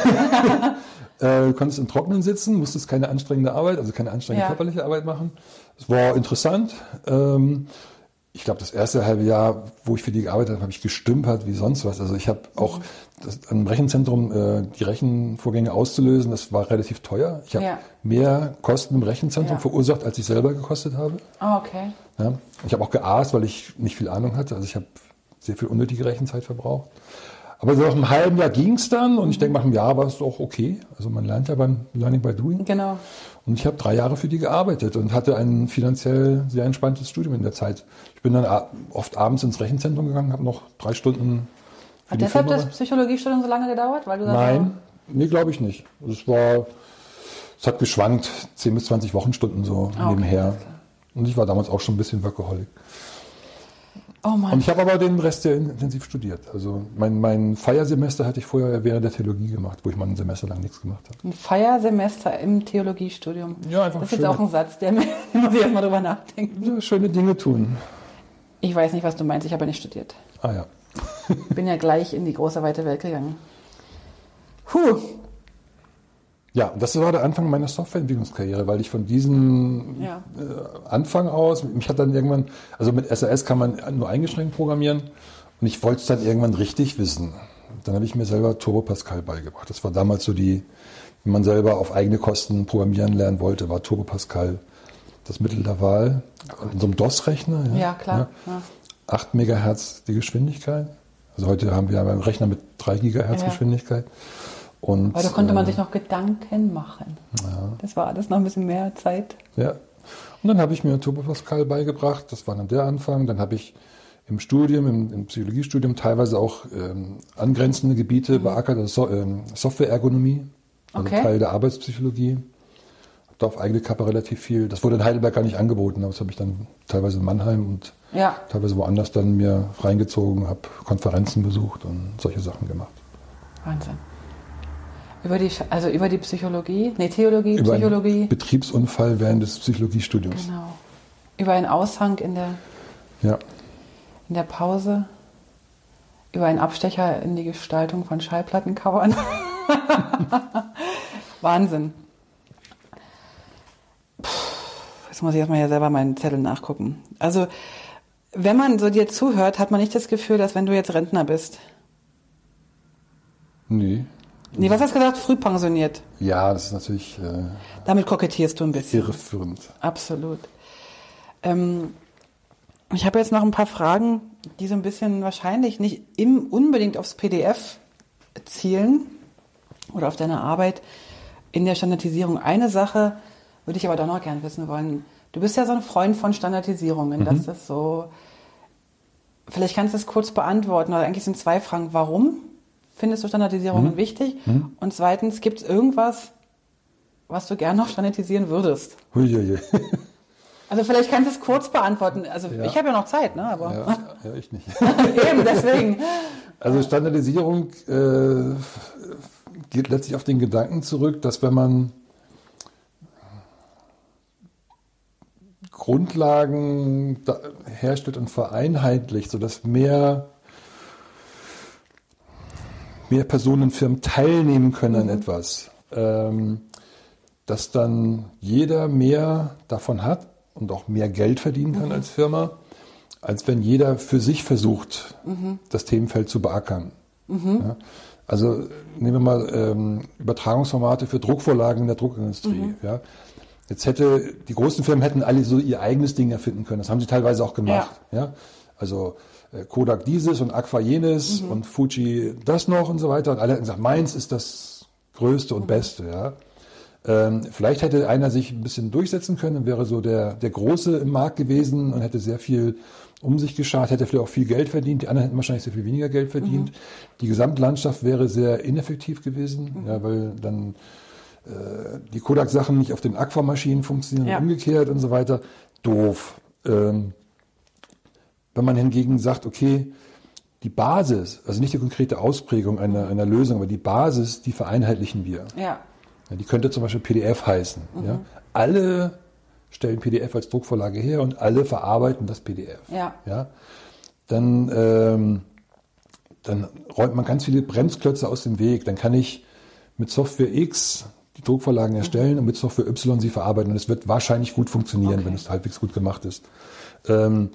äh, du konntest im Trocknen sitzen, musstest keine anstrengende Arbeit, also keine anstrengende Ja. körperliche Arbeit machen. Es war interessant. Ähm, ich glaube, das erste halbe Jahr, wo ich für die gearbeitet habe, habe ich gestümpert wie sonst was. Also ich habe auch das, am Rechenzentrum äh, die Rechenvorgänge auszulösen, das war relativ teuer. Ich habe Ja. mehr Kosten im Rechenzentrum Ja. verursacht, als ich selber gekostet habe. Oh, okay. Ich habe auch geaßt, weil ich nicht viel Ahnung hatte. Also ich habe sehr viel unnötige Rechenzeit verbraucht. Aber so nach einem halben Jahr ging es dann und ich denke, nach einem Jahr war es auch okay. Also man lernt ja beim Learning by Doing. Genau. Und ich habe drei Jahre für die gearbeitet und hatte ein finanziell sehr entspanntes Studium in der Zeit. Ich bin dann oft abends ins Rechenzentrum gegangen, habe noch drei Stunden Hat deshalb das Psychologiestudium so lange gedauert? Weil du Nein, nee, glaube ich nicht. Es war, es hat geschwankt, 10 bis 20 Wochenstunden so Ah, okay, nebenher. Und ich war damals auch schon ein bisschen Workaholic. Oh Mann. Und ich habe aber den Rest sehr intensiv studiert. Also mein, mein Feiersemester hatte ich vorher während der Theologie gemacht, wo ich mal ein Semester lang nichts gemacht habe. Ein Feiersemester im Theologiestudium. Ja, einfach Das ist jetzt auch ein Satz, der (laughs) mir, muss ich erstmal drüber nachdenken. Ja, schöne Dinge tun. Ich weiß nicht, was du meinst, ich habe ja nicht studiert. Ah ja. Bin ja gleich in die große, weite Welt gegangen. Puh, Ja, das war der Anfang meiner Softwareentwicklungskarriere, weil ich von diesem Ja. äh, Anfang aus, mich hat dann irgendwann, also mit SAS kann man nur eingeschränkt programmieren und ich wollte es dann irgendwann richtig wissen. Dann habe ich mir selber Turbo Pascal beigebracht. Das war damals so die, wenn man selber auf eigene Kosten programmieren lernen wollte, war Turbo Pascal das Mittel der Wahl. In so einem DOS-Rechner. ja, klar. Ja. 8 Megahertz die Geschwindigkeit. Also heute haben wir ja beim Rechner mit 3 Gigahertz Ja. Und, Aber da konnte man äh, sich noch Gedanken machen. Das war alles noch ein bisschen mehr Zeit. Ja. Und dann habe ich mir Turbo Pascal beigebracht. Das war dann der Anfang. Dann habe ich im Studium, im, im Psychologiestudium teilweise auch ähm, angrenzende Gebiete beackert, also so, ähm, Softwareergonomie, also Okay. Teil der Arbeitspsychologie. Habe da auf eigene Kappe relativ viel. Das wurde in Heidelberg gar nicht angeboten, aber das habe ich dann teilweise in Mannheim und Ja, teilweise woanders dann mir reingezogen, habe Konferenzen besucht und solche Sachen gemacht. Wahnsinn. Über die, also über die Psychologie, nee, Theologie, Über Psychologie. einen Betriebsunfall während des Psychologiestudiums. Genau. Über einen Aushang in der, Ja. in der Pause. Über einen Abstecher in die Gestaltung von Schallplattencovern. (laughs) Wahnsinn. Puh, Jetzt muss ich erstmal ja selber meinen Zettel nachgucken. Also, wenn man so dir zuhört, hat man nicht das Gefühl, dass wenn du jetzt Rentner bist. Nee. Nee, was hast du gesagt? Früh pensioniert. Ja, das ist natürlich äh, Damit kokettierst du ein bisschen. irreführend. Absolut. Ähm, ich habe jetzt noch ein paar Fragen, die so ein bisschen wahrscheinlich nicht im, unbedingt aufs PDF zielen oder auf deine Arbeit in der Standardisierung. Eine Sache würde ich aber doch noch gern wissen wollen. Du bist ja so ein Freund von Standardisierungen, dass das so. Vielleicht kannst du es kurz beantworten. Also eigentlich sind zwei Fragen. Warum findest du Standardisierungen wichtig? Und zweitens, gibt es irgendwas, was du gern noch standardisieren würdest? Huiuiui. (laughs) Also vielleicht kannst du es kurz beantworten. Also Ja. ich habe ja noch Zeit, ne? Aber Ja, ja, ich nicht. (laughs) eben deswegen. (laughs) Also Standardisierung äh, geht letztlich auf den Gedanken zurück, dass wenn man Grundlagen herstellt und vereinheitlicht, sodass mehr, mehr Personen, Firmen teilnehmen können an etwas, ähm, dass dann jeder mehr davon hat und auch mehr Geld verdienen kann als Firma, als wenn jeder für sich versucht, das Themenfeld zu beackern. Ja? Also nehmen wir mal ähm, Übertragungsformate für Druckvorlagen in der Druckindustrie. Ja? Jetzt hätte, die großen Firmen hätten alle so ihr eigenes Ding erfinden können. Das haben sie teilweise auch gemacht. Ja. Also äh, Kodak dieses und Aqua jenes mhm. und Fuji das noch und so weiter. Und alle hätten gesagt, meins ist das Größte und mhm. Beste. Ja. Ähm, vielleicht hätte einer sich ein bisschen durchsetzen können und wäre so der, der Große im Markt gewesen und hätte sehr viel um sich geschart, hätte vielleicht auch viel Geld verdient. Die anderen hätten wahrscheinlich sehr viel weniger Geld verdient. Mhm. Die Gesamtlandschaft wäre sehr ineffektiv gewesen, mhm. ja, weil dann äh, die Kodak-Sachen nicht auf den Aquamaschinen funktionieren ja. umgekehrt und so weiter. Doof. Ähm, wenn man hingegen sagt, okay, die Basis, also nicht die konkrete Ausprägung einer, einer Lösung, aber die Basis, die vereinheitlichen wir. Ja. ja die könnte zum Beispiel PDF heißen. Mhm. Ja? Alle stellen PDF als Druckvorlage her und alle verarbeiten das PDF. Ja. ja? Dann, ähm, dann räumt man ganz viele Bremsklötze aus dem Weg. Dann kann ich mit Software X die Druckvorlagen erstellen mhm. und mit Software Y sie verarbeiten. Und es wird wahrscheinlich gut funktionieren, okay. wenn es halbwegs gut gemacht ist. Ähm,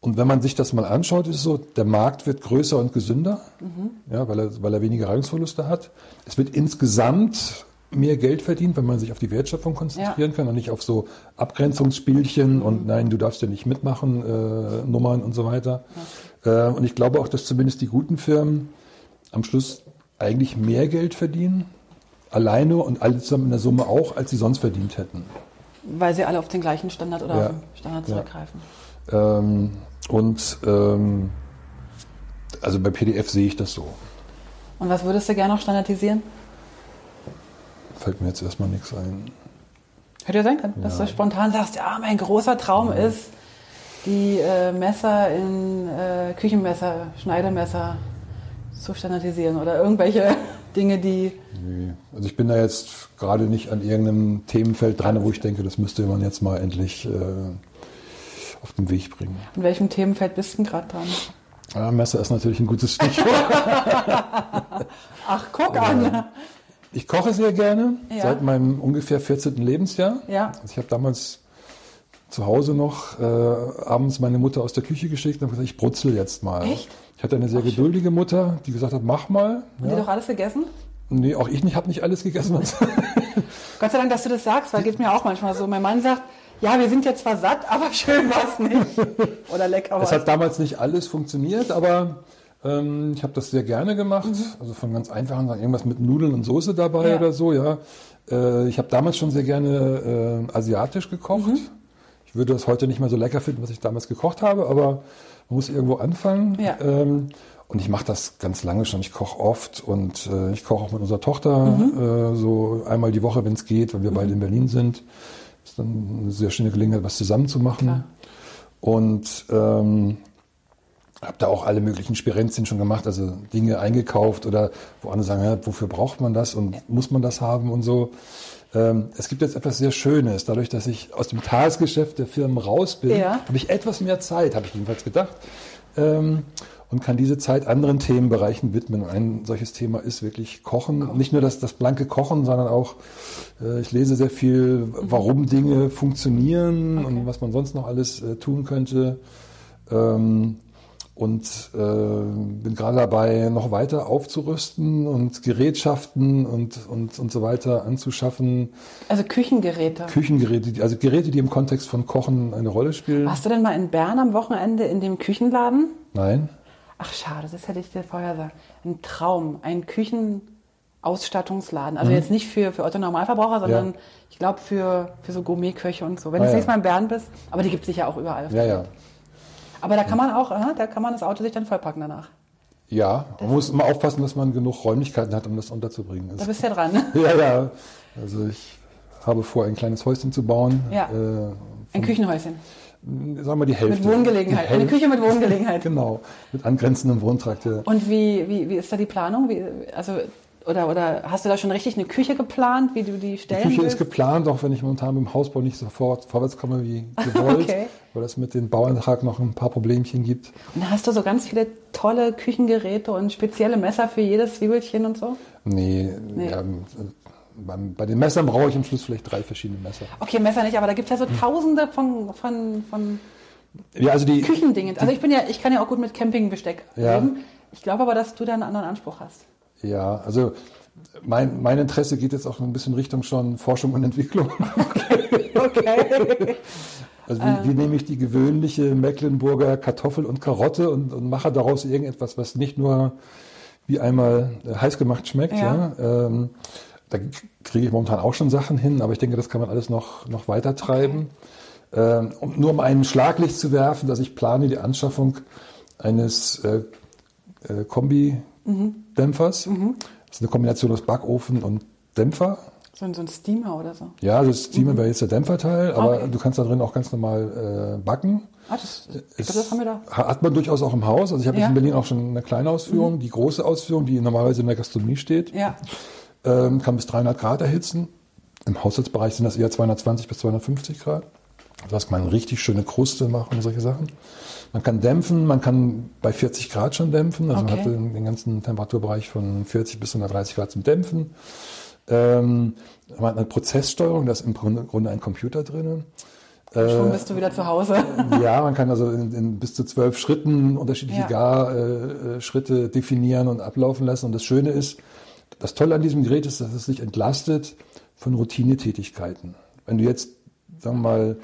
und wenn man sich das mal anschaut, ist es so, der Markt wird größer und gesünder, mhm. ja, weil, er, weil er weniger Reibungsverluste hat. Es wird insgesamt mehr Geld verdient, wenn man sich auf die Wertschöpfung konzentrieren ja. kann und nicht auf so Abgrenzungsspielchen mhm. und nein, du darfst ja nicht mitmachen, äh, Nummern und so weiter. Ja. Äh, und ich glaube auch, dass zumindest die guten Firmen am Schluss eigentlich mehr Geld verdienen, alleine und alle zusammen in der Summe auch, als sie sonst verdient hätten. Weil sie alle auf den gleichen Standard oder ja. auf den Standard zurückgreifen. Ähm, und ähm, also bei PDF sehe ich das so. Und was würdest du gerne noch standardisieren? Fällt mir jetzt erstmal nichts ein. Hätte ja sein können, dass ja. du spontan sagst, ja, mein großer Traum ja. ist, die äh, Messer in äh, Küchenmesser, Schneidemesser zu standardisieren oder irgendwelche (laughs) Dinge, die. Nee. Also ich bin da jetzt gerade nicht an irgendeinem Themenfeld dran, wo ich denke, das müsste man jetzt mal endlich äh, auf den Weg bringen. An welchem Themenfeld bist du gerade dran? Ja, Messer ist natürlich ein gutes Stichwort. (laughs) Ach, guck an. Ich koche sehr gerne, ja. seit meinem ungefähr 14. Lebensjahr. Ja. Also ich habe damals zu Hause noch äh, abends meine Mutter aus der Küche geschickt und habe gesagt, ich brutzel jetzt mal. Echt? Ich hatte eine sehr Ach, geduldige Mutter, die gesagt hat, mach mal. Ja. die doch alles gegessen? Nee, auch ich nicht, habe nicht alles gegessen. (laughs) Gott sei Dank, dass du das sagst, weil geht mir auch manchmal so. Mein Mann sagt, ja, wir sind jetzt zwar satt, aber (laughs) schön war es nicht. Oder lecker Es hat damals nicht alles funktioniert, aber ähm, ich habe das sehr gerne gemacht. Mhm. Also von ganz einfachen Sachen, irgendwas mit Nudeln und Soße dabei ja. oder so, ja. Äh, ich habe damals schon sehr gerne äh, asiatisch gekocht. Mhm. Ich würde das heute nicht mehr so lecker finden, was ich damals gekocht habe, aber man muss irgendwo anfangen. Ja. Ähm, und ich mache das ganz lange schon. Ich koche oft und äh, ich koche auch mit unserer Tochter mhm. äh, so einmal die Woche, wenn es geht, weil wir beide in Berlin sind ist dann eine sehr schöne Gelegenheit, was zusammen zu machen. Klar. Und ähm, habe da auch alle möglichen Spirenzien schon gemacht, also Dinge eingekauft oder wo andere sagen, ja, wofür braucht man das und muss man das haben und so. Ähm, es gibt jetzt etwas sehr Schönes. Dadurch, dass ich aus dem Tagesgeschäft der Firmen raus bin, ja. habe ich etwas mehr Zeit, habe ich jedenfalls gedacht. Ähm, und kann diese Zeit anderen Themenbereichen widmen. Ein solches Thema ist wirklich Kochen. Nicht nur das, das blanke Kochen, sondern auch, äh, ich lese sehr viel, warum Dinge funktionieren okay. und was man sonst noch alles äh, tun könnte. Ähm, und äh, bin gerade dabei, noch weiter aufzurüsten und Gerätschaften und, und, und so weiter anzuschaffen. Also Küchengeräte. Küchengeräte, also Geräte, die im Kontext von Kochen eine Rolle spielen. Warst du denn mal in Bern am Wochenende in dem Küchenladen? Nein. Ach schade, das hätte ich dir vorher gesagt. Ein Traum, ein Küchenausstattungsladen. Also mhm. jetzt nicht für, für Otto Normalverbraucher, sondern ja. ich glaube für, für so Gourmetköche und so. Wenn ah, du das ja. nächste Mal in Bern bist, aber die gibt es sicher auch überall. Ja, ja. Aber da kann man auch, äh, da kann man das Auto sich dann vollpacken danach. Ja, man muss immer aufpassen, dass man genug Räumlichkeiten hat, um das unterzubringen. Da bist du ja dran. (laughs) ja, ja. Also ich habe vor, ein kleines Häuschen zu bauen. Ja. Äh, ein Küchenhäuschen sagen wir die Hälfte. Mit Wohngelegenheit, eine Küche mit Wohngelegenheit. (laughs) genau, mit angrenzendem Wohntrakt. Und wie, wie, wie ist da die Planung? Wie, also, oder, oder hast du da schon richtig eine Küche geplant, wie du die stellen Die Küche willst? ist geplant, auch wenn ich momentan mit dem Hausbau nicht sofort vorwärts komme wie (laughs) gewollt, okay. weil es mit dem Bauantrag noch ein paar Problemchen gibt. Und hast du so ganz viele tolle Küchengeräte und spezielle Messer für jedes Zwiebelchen und so? Nee, nee. Ja, beim, bei den Messern brauche ich am Schluss vielleicht drei verschiedene Messer. Okay, Messer nicht, aber da gibt es ja so tausende von, von, von ja, also die, Küchendingen. Also ich bin ja, ich kann ja auch gut mit Campingbesteck ja. leben. Ich glaube aber, dass du da einen anderen Anspruch hast. Ja, also mein, mein Interesse geht jetzt auch ein bisschen Richtung schon Forschung und Entwicklung. (laughs) Okay. Okay. (laughs) Also wie, wie nehme ich die gewöhnliche Mecklenburger Kartoffel und Karotte und, und mache daraus irgendetwas, was nicht nur wie einmal äh, heiß gemacht schmeckt. Ja. Ja. Ähm, da kriege ich momentan auch schon Sachen hin, aber ich denke, das kann man alles noch, noch weiter treiben. Ähm, um, nur um einen Schlaglicht zu werfen, dass ich plane die Anschaffung eines äh, äh, Kombi-Dämpfers. Das ist eine Kombination aus Backofen und Dämpfer. So, ein- so ein Steamer oder so. Ja, das Steamer wäre jetzt der Dämpferteil, aber Okay. du kannst da drin auch ganz normal äh, backen. Ah, das, ich Ist- glaub, das haben wir da. Hat man durchaus auch im Haus. Also ich habe Ja. Mhm. in Berlin auch schon eine kleine Ausführung, die große Ausführung, die normalerweise in der Gastronomie steht, Ja. Ähm, kann bis 300 Grad erhitzen. Im Haushaltsbereich sind das eher 220 bis 250 Grad. Das kann man richtig schöne Kruste machen und solche Sachen. Man kann dämpfen, man kann bei 40 Grad schon dämpfen. Also man Okay. hat den, den ganzen Temperaturbereich von 40 bis 130 Grad zum Dämpfen. Ähm, man hat eine Prozesssteuerung, da ist im Grunde ein Computer drin. Schon bist du wieder zu Hause. (laughs) Ja, man kann also in, in bis zu zwölf Schritten unterschiedliche Ja. Garschritte äh, Schritte definieren und ablaufen lassen. Und das Schöne ist, das Tolle an diesem Gerät ist, dass es sich entlastet von Routinetätigkeiten. Wenn du jetzt, sagen wir mal,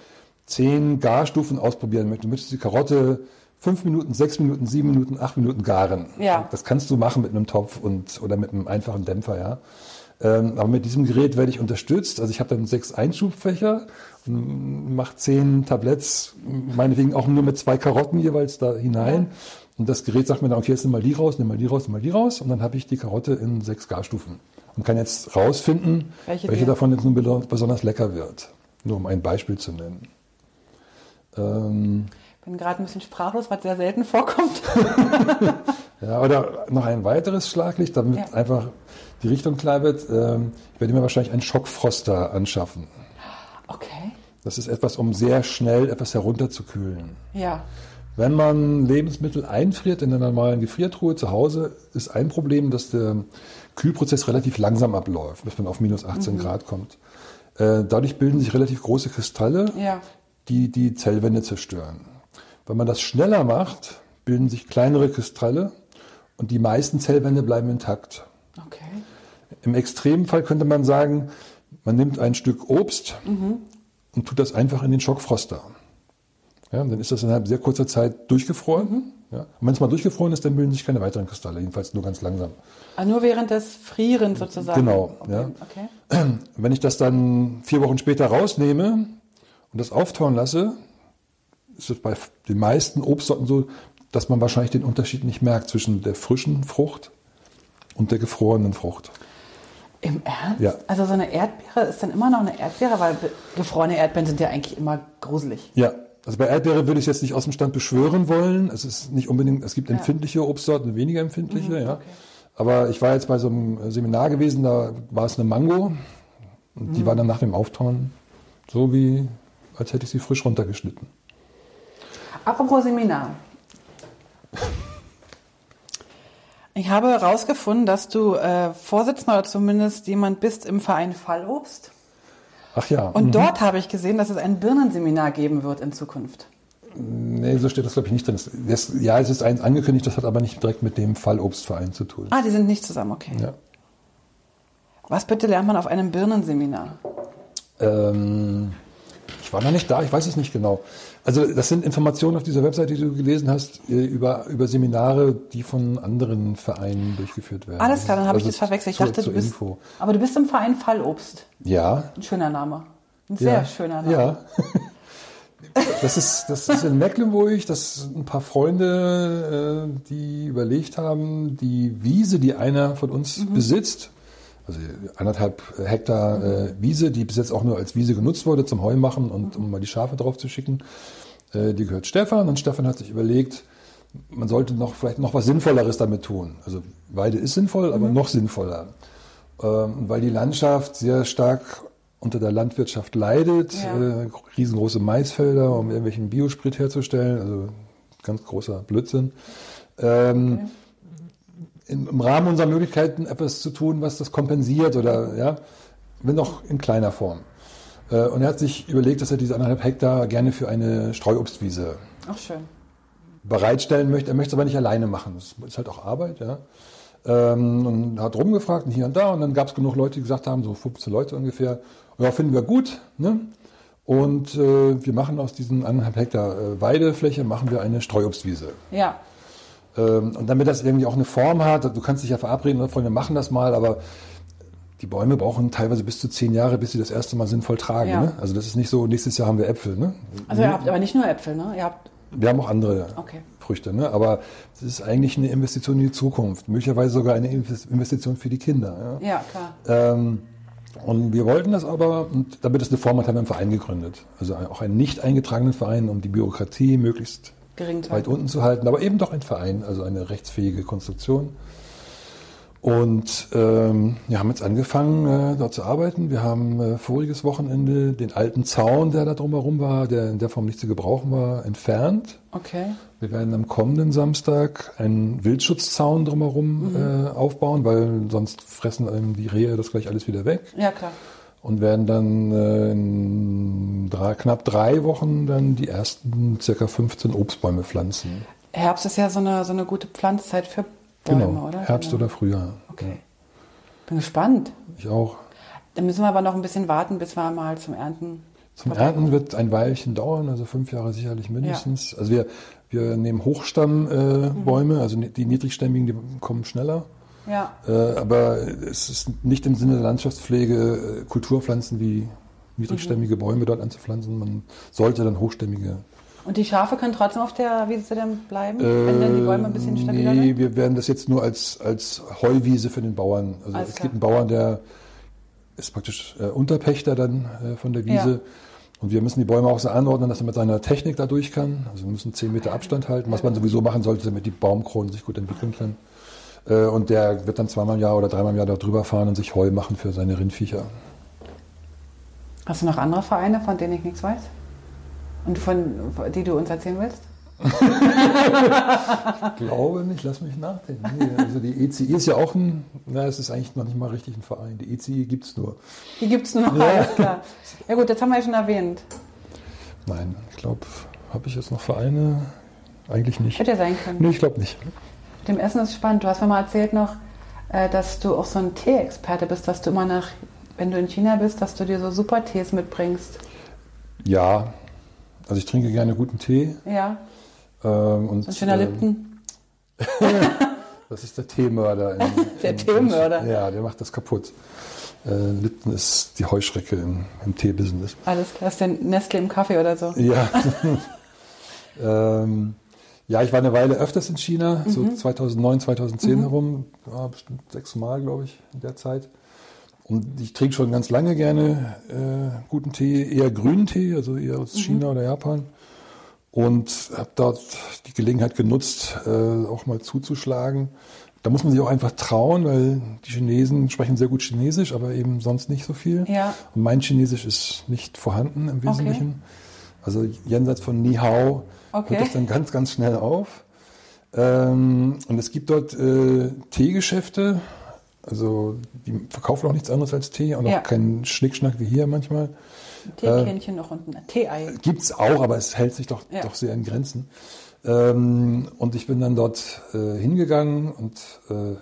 zehn Garstufen ausprobieren möchtest, du möchtest die Karotte fünf Minuten, sechs Minuten, sieben Minuten, acht Minuten garen. Ja. Das kannst du machen mit einem Topf und oder mit einem einfachen Dämpfer, ja. Ähm, aber mit diesem Gerät werde ich unterstützt. Also ich habe dann sechs Einschubfächer und mache zehn Tabletts, meinetwegen auch nur mit zwei Karotten jeweils da hinein. Und das Gerät sagt mir dann, okay, jetzt nimm mal die raus, nimm mal die raus, nimm mal die raus. Und dann habe ich die Karotte in sechs Garstufen. Und kann jetzt rausfinden, Welche welche, davon jetzt nun besonders lecker wird. Nur um ein Beispiel zu nennen. Ähm, Bin gerade ein bisschen sprachlos, was sehr selten vorkommt. (laughs) Ja, oder noch ein weiteres Schlaglicht, damit Ja. einfach die Richtung klar wird. Ähm, ich werde mir wahrscheinlich einen Schockfroster anschaffen. Okay. Das ist etwas, um sehr schnell etwas herunterzukühlen. Ja. Wenn man Lebensmittel einfriert in einer normalen Gefriertruhe zu Hause, ist ein Problem, dass der Kühlprozess relativ langsam abläuft, bis man auf minus 18 Grad kommt. Äh, dadurch bilden sich relativ große Kristalle, Ja. die die Zellwände zerstören. Wenn man das schneller macht, bilden sich kleinere Kristalle und die meisten Zellwände bleiben intakt. Okay. Im Extremfall könnte man sagen, man nimmt ein Stück Obst und tut das einfach in den Schockfroster. Ja, dann ist das innerhalb sehr kurzer Zeit durchgefroren. Ja. Und wenn es mal durchgefroren ist, dann bilden sich keine weiteren Kristalle, jedenfalls nur ganz langsam. Ah, nur während des Frierens sozusagen. Genau, Okay. ja. okay. (clears throat) Wenn ich das dann vier Wochen später rausnehme und das auftauen lasse, ist es bei den meisten Obstsorten so, dass man wahrscheinlich den Unterschied nicht merkt zwischen der frischen Frucht und der gefrorenen Frucht. Im Ernst? Ja. Also so eine Erdbeere ist dann immer noch eine Erdbeere, weil gefrorene Erdbeeren sind ja eigentlich immer gruselig. Ja, also bei Erdbeere würde ich es jetzt nicht aus dem Stand beschwören wollen. Es ist nicht unbedingt, es gibt empfindliche Obstsorten, weniger empfindliche, ja. Aber ich war jetzt bei so einem Seminar gewesen, da war es eine Mango und die war dann nach dem Auftauen so wie, als hätte ich sie frisch runtergeschnitten. Apropos Seminar. Ich habe herausgefunden, dass du äh, Vorsitzender oder zumindest jemand bist im Verein Fallobst. Ach ja, Und dort habe ich gesehen, dass es ein Birnenseminar geben wird in Zukunft. nee, so steht das glaube ich nicht drin. Das, ja, es ist eins angekündigt, das hat aber nicht direkt mit dem Fallobstverein zu tun. Ah, die sind nicht zusammen, okay. Ja. Was bitte lernt man auf einem Birnenseminar? Ähm, ich war noch nicht da, ich weiß es nicht genau. Also das sind Informationen auf dieser Webseite, die du gelesen hast, äh, über, über Seminare, die von anderen Vereinen durchgeführt werden. Alles klar, dann habe ich Also das verwechselt. Ich dachte, du bist. Info. Aber du bist im Verein Fallobst. Ja. Ein schöner Name. Ein sehr ja, schöner Name. Ja. (laughs) Das ist, das ist in Mecklenburg, das sind ein paar Freunde, äh, die überlegt haben, die Wiese, die einer von uns Mhm. besitzt, also anderthalb Hektar äh, Wiese, die bis jetzt auch nur als Wiese genutzt wurde zum Heumachen und um mal die Schafe drauf zu schicken, äh, die gehört Stefan und Stefan hat sich überlegt, man sollte noch vielleicht noch was Sinnvolleres damit tun. Also Weide ist sinnvoll, aber noch sinnvoller. Ähm, weil die Landschaft sehr stark unter der Landwirtschaft leidet, Ja. äh, riesengroße Maisfelder, um irgendwelchen Biosprit herzustellen, also ganz großer Blödsinn. Ähm, in, Im Rahmen unserer Möglichkeiten etwas zu tun, was das kompensiert oder ja, wenn auch in kleiner Form. Äh, und er hat sich überlegt, dass er diese anderthalb Hektar gerne für eine Streuobstwiese bereitstellen möchte. Er möchte es aber nicht alleine machen. Das ist halt auch Arbeit, ja. Ähm, und hat rumgefragt und hier und da und dann gab es genug Leute, die gesagt haben, so 15 Leute ungefähr, ja, finden wir gut. Ne? Und äh, wir machen aus diesen anderthalb Hektar äh, Weidefläche machen wir eine Streuobstwiese. Ja. Ähm, und damit das irgendwie auch eine Form hat, du kannst dich ja verabreden, davon, wir machen das mal, aber die Bäume brauchen teilweise bis zu zehn Jahre, bis sie das erste Mal sinnvoll tragen. Ja. Ne? Also das ist nicht so, nächstes Jahr haben wir Äpfel. Ne? Also ihr habt aber nicht nur Äpfel, ne? Ihr habt Wir haben auch andere Okay. Früchte, ne? aber es ist eigentlich eine Investition in die Zukunft, möglicherweise sogar eine Inves- Investition für die Kinder. Ja? ja klar. Ähm, und wir wollten das aber, und damit es eine Form hat, haben wir einen Verein gegründet. Also auch einen nicht eingetragenen Verein, um die Bürokratie möglichst Gering weit unten zu halten, aber eben doch ein Verein, also eine rechtsfähige Konstruktion. Und ähm, wir haben jetzt angefangen, äh, dort zu arbeiten. Wir haben äh, voriges Wochenende den alten Zaun, der da drumherum war, der in der Form nicht zu gebrauchen war, entfernt. Okay. Wir werden am kommenden Samstag einen Wildschutzzaun drumherum äh, aufbauen, weil sonst fressen die Rehe das gleich alles wieder weg. Ja klar. Und werden dann äh, in drei, knapp drei Wochen dann die ersten circa 15 Obstbäume pflanzen. Herbst ist ja so eine, so eine gute Pflanzzeit für Bäume, Genau, oder? Herbst genau. oder Frühjahr. Okay. Bin gespannt. Ich auch. Dann müssen wir aber noch ein bisschen warten, bis wir mal zum Ernten. Zum Ernten wird ein Weilchen dauern, also fünf Jahre sicherlich mindestens. Also wir, wir nehmen Hochstammbäume, äh, Mhm. Also die niedrigstämmigen, die kommen schneller. Ja. Äh, aber es ist nicht im Sinne der Landschaftspflege, äh, Kulturpflanzen wie niedrigstämmige Bäume dort anzupflanzen. Man sollte dann hochstämmige. Und die Schafe können trotzdem auf der Wiese dann bleiben, wenn dann die Bäume ein bisschen stabiler Äh, Nee, sind? wir werden das jetzt nur als, als Heuwiese für den Bauern. Also Alles es klar. gibt einen Bauern, der ist praktisch äh, Unterpächter dann äh, von der Wiese. Ja. Und wir müssen die Bäume auch so anordnen, dass er mit seiner Technik da durch kann. Also wir müssen 10 Meter Abstand halten, was man sowieso machen sollte, damit die Baumkronen sich gut entwickeln können. Äh, und der wird dann zweimal im Jahr oder dreimal im Jahr da drüber fahren und sich Heu machen für seine Rindviecher. Hast du noch andere Vereine, von denen ich nichts weiß? Und von die du uns erzählen willst? Ich (laughs) glaube nicht, lass mich nachdenken. Nee, also die ECI ist ja auch ein, na, es ist eigentlich noch nicht mal richtig ein Verein. Die ECI gibt es nur. Die gibt es nur Ja. alles klar. Ja gut, das haben wir ja schon erwähnt. Nein, ich glaube, habe ich jetzt noch Vereine? Eigentlich nicht. Hätte ja sein können. Nee, ich glaube nicht. Mit dem Essen ist spannend. Du hast mir mal erzählt noch, äh, dass du auch so ein Tee-Experte bist, dass du immer nach, wenn du in China bist, dass du dir so super Tees mitbringst. Ja, also ich trinke gerne guten Tee. Ja, Ähm, und, so ein schöner ähm, Lipton. (laughs) Das ist der Teemörder. In, (laughs) Der in- Teemörder. Ja, der macht das kaputt. Äh, Lipton ist die Heuschrecke im, im Teebusiness. Alles klar. Ist denn Nestle im Kaffee oder so? Ja. (laughs) ähm, ja, ich war eine Weile öfters in China, so 2009, 2010 herum, ja, bestimmt sechs Mal, glaube ich, in der Zeit. Und ich trinke schon ganz lange gerne äh, guten Tee, eher grünen Tee, also eher aus China oder Japan. Und habe dort die Gelegenheit genutzt, äh, auch mal zuzuschlagen. Da muss man sich auch einfach trauen, weil die Chinesen sprechen sehr gut Chinesisch, aber eben sonst nicht so viel. Ja. Und mein Chinesisch ist nicht vorhanden im Wesentlichen. Also jenseits von Ni Hao Okay. hört das dann ganz, ganz schnell auf. Ähm, und es gibt dort äh, Teegeschäfte, also die verkaufen auch nichts anderes als Tee und Ja. auch keinen Schnickschnack wie hier manchmal. Teekännchen noch und ein Tee-Ei. Gibt's auch, aber es hält sich doch, Ja. doch sehr in Grenzen. Ähm, und ich bin dann dort äh, hingegangen und äh,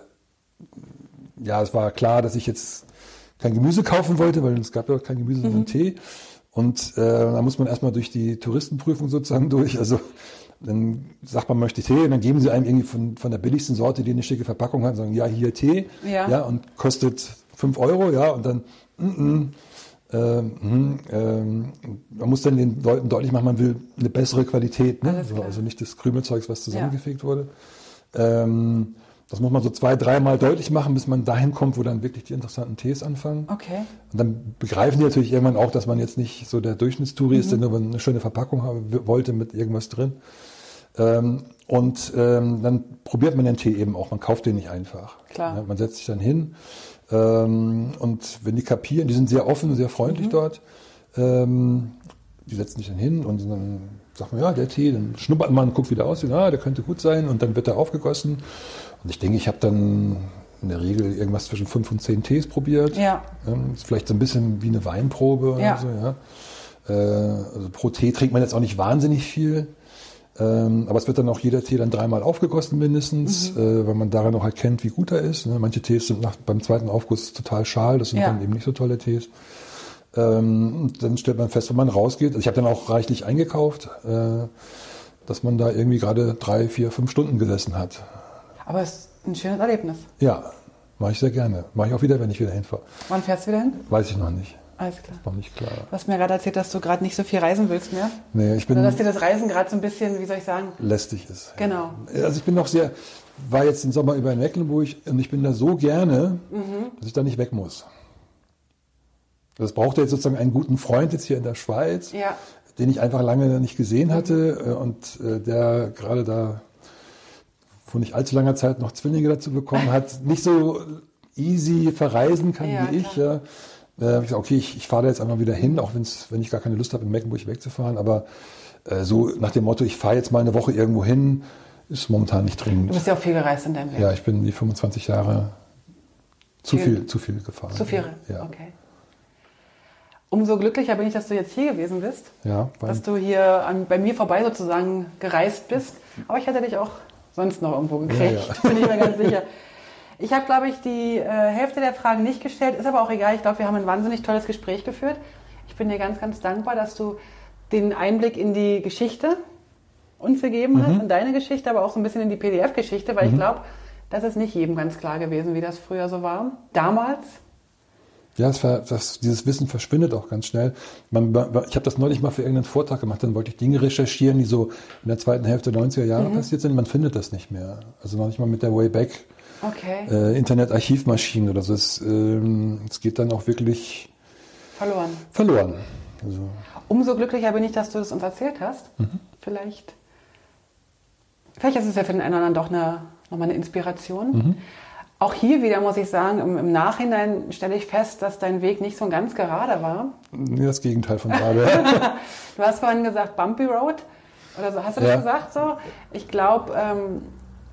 ja, es war klar, dass ich jetzt kein Gemüse kaufen wollte, weil es gab ja kein Gemüse, Mhm. sondern Tee. Und äh, da muss man erstmal durch die Touristenprüfung sozusagen durch. Also dann sagt man, möchte Tee und dann geben sie einem irgendwie von, von der billigsten Sorte, die eine schicke Verpackung hat, und sagen, ja, hier Tee. Ja. und kostet 5 Euro, ja, und dann, mm, mm, ähm, hm, ähm, man muss dann den Leuten deutlich machen, man will eine bessere Qualität, ne? Alles so, klar. also nicht das Krümelzeugs, was zusammengefegt wurde. Ähm, das muss man so zwei, dreimal deutlich machen, bis man dahin kommt, wo dann wirklich die interessanten Tees anfangen. Okay. Und dann begreifen die natürlich irgendwann auch, dass man jetzt nicht so der Durchschnittstouri ist, der nur eine schöne Verpackung haben wollte mit irgendwas drin. Ähm, und ähm, dann probiert man den Tee eben auch. Man kauft den nicht einfach. Klar. Ja, man setzt sich dann hin. Ähm, und wenn die kapieren, die sind sehr offen, sehr freundlich dort. Ähm, die setzen sich dann hin und dann sagt man, ja, der Tee, dann schnuppert man guckt, wie der aussieht. Ah, der könnte gut sein. Und dann wird er aufgegossen. Und ich denke, ich habe dann in der Regel irgendwas zwischen fünf und zehn Tees probiert. Ja. Ist vielleicht so ein bisschen wie eine Weinprobe oder Ja. so, ja. Äh, also pro Tee trinkt man jetzt auch nicht wahnsinnig viel. Ähm, aber es wird dann auch jeder Tee dann dreimal aufgegossen mindestens, Mhm. äh, weil man daran auch erkennt, wie gut er ist. Ne? Manche Tees sind nach, beim zweiten Aufguss total schal, das sind Ja. dann eben nicht so tolle Tees. Ähm, und dann stellt man fest, wenn man rausgeht, also ich habe dann auch reichlich eingekauft, äh, dass man da irgendwie gerade drei, vier, fünf Stunden gesessen hat. Aber es ist ein schönes Erlebnis. Ja, mache ich sehr gerne. Mache ich auch wieder, wenn ich wieder hinfahre. Wann fährst du wieder hin? Weiß ich noch nicht. Alles klar. Noch nicht klar. Du hast mir gerade erzählt, dass du gerade nicht so viel reisen willst mehr. Nee, ich bin Oder dass dir das Reisen gerade so ein bisschen, wie soll ich sagen, lästig ist. genau. Also ich bin noch sehr, war jetzt den Sommer über in Mecklenburg und ich bin da so gerne, Mhm. dass ich da nicht weg muss. Das brauchte jetzt sozusagen einen guten Freund jetzt hier in der Schweiz, Ja, den ich einfach lange nicht gesehen hatte äh, und äh, der gerade da vor nicht allzu langer Zeit noch Zwillinge dazu bekommen hat, nicht so easy verreisen kann Ja, wie ich. Ja. Äh, ich gesagt, okay, ich, ich fahre da jetzt einmal wieder hin, auch wenn's, wenn ich gar keine Lust habe, in Mecklenburg wegzufahren, aber äh, so nach dem Motto, ich fahre jetzt mal eine Woche irgendwo hin, ist momentan nicht du dringend. bist ja auch viel gereist in deinem Leben. Ja, ich bin die 25 Jahre zu Viel- viel, zu viel gefahren. Zu viel? Ja, Okay. Umso glücklicher bin ich, dass du jetzt hier gewesen bist. ja dass du hier an, bei mir vorbei sozusagen gereist bist. Aber ich hätte dich auch sonst noch irgendwo gekriegt, Ja, (laughs) bin ich mir ganz sicher. Ich habe, glaube ich, die äh, Hälfte der Fragen nicht gestellt, ist aber auch egal. Ich glaube, wir haben ein wahnsinnig tolles Gespräch geführt. Ich bin dir ganz, ganz dankbar, dass du den Einblick in die Geschichte uns gegeben Mhm. hast, in deine Geschichte, aber auch so ein bisschen in die PDF-Geschichte, weil ich glaube, das ist nicht jedem ganz klar gewesen, wie das früher so war. Damals. Ja ver, das, dieses Wissen verschwindet auch ganz schnell. Man, ich habe das neulich mal für irgendeinen Vortrag gemacht, dann wollte ich Dinge recherchieren, die so in der zweiten Hälfte der 90er Jahre passiert sind. Man findet das nicht mehr. Also noch nicht mal mit der Wayback Okay. äh, Internet-Archivmaschinen oder so. Es, ähm, es geht dann auch wirklich Verloren. verloren. Also, Umso glücklicher bin ich, dass du das uns erzählt hast. Vielleicht, vielleicht ist es ja für den einen oder anderen doch eine, nochmal eine Inspiration. Auch hier wieder muss ich sagen, im, im Nachhinein stelle ich fest, dass dein Weg nicht so ganz gerade war. nee, das Gegenteil von gerade. (laughs) Du hast vorhin gesagt Bumpy Road oder so. Hast du das Ja. gesagt so? Ich glaube, ähm,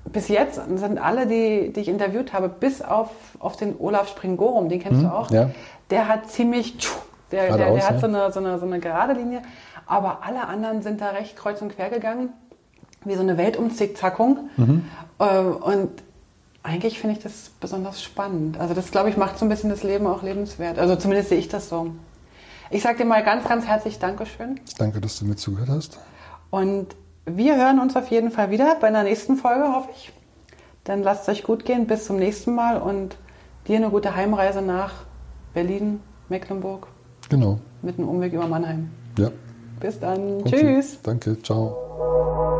bis jetzt sind alle, die, die ich interviewt habe, bis auf, auf den Olaf Springorum, den kennst du auch, ja. der hat ziemlich, tschuh, der, der, der hat ja. so, eine, so, eine, so eine gerade Linie, aber alle anderen sind da recht kreuz und quer gegangen, wie so eine Weltumzickzackung. Mhm. Äh, Und eigentlich finde ich das besonders spannend. Also das, glaube ich, macht so ein bisschen das Leben auch lebenswert. Also zumindest sehe ich das so. Ich sage dir mal ganz, ganz herzlich Dankeschön. Danke, dass du mir zugehört hast. Und wir hören uns auf jeden Fall wieder bei der nächsten Folge, hoffe ich. Dann lasst es euch gut gehen. Bis zum nächsten Mal und dir eine gute Heimreise nach Berlin, Mecklenburg Genau. mit einem Umweg über Mannheim. Ja. Bis dann. Okay. Tschüss. Danke, ciao.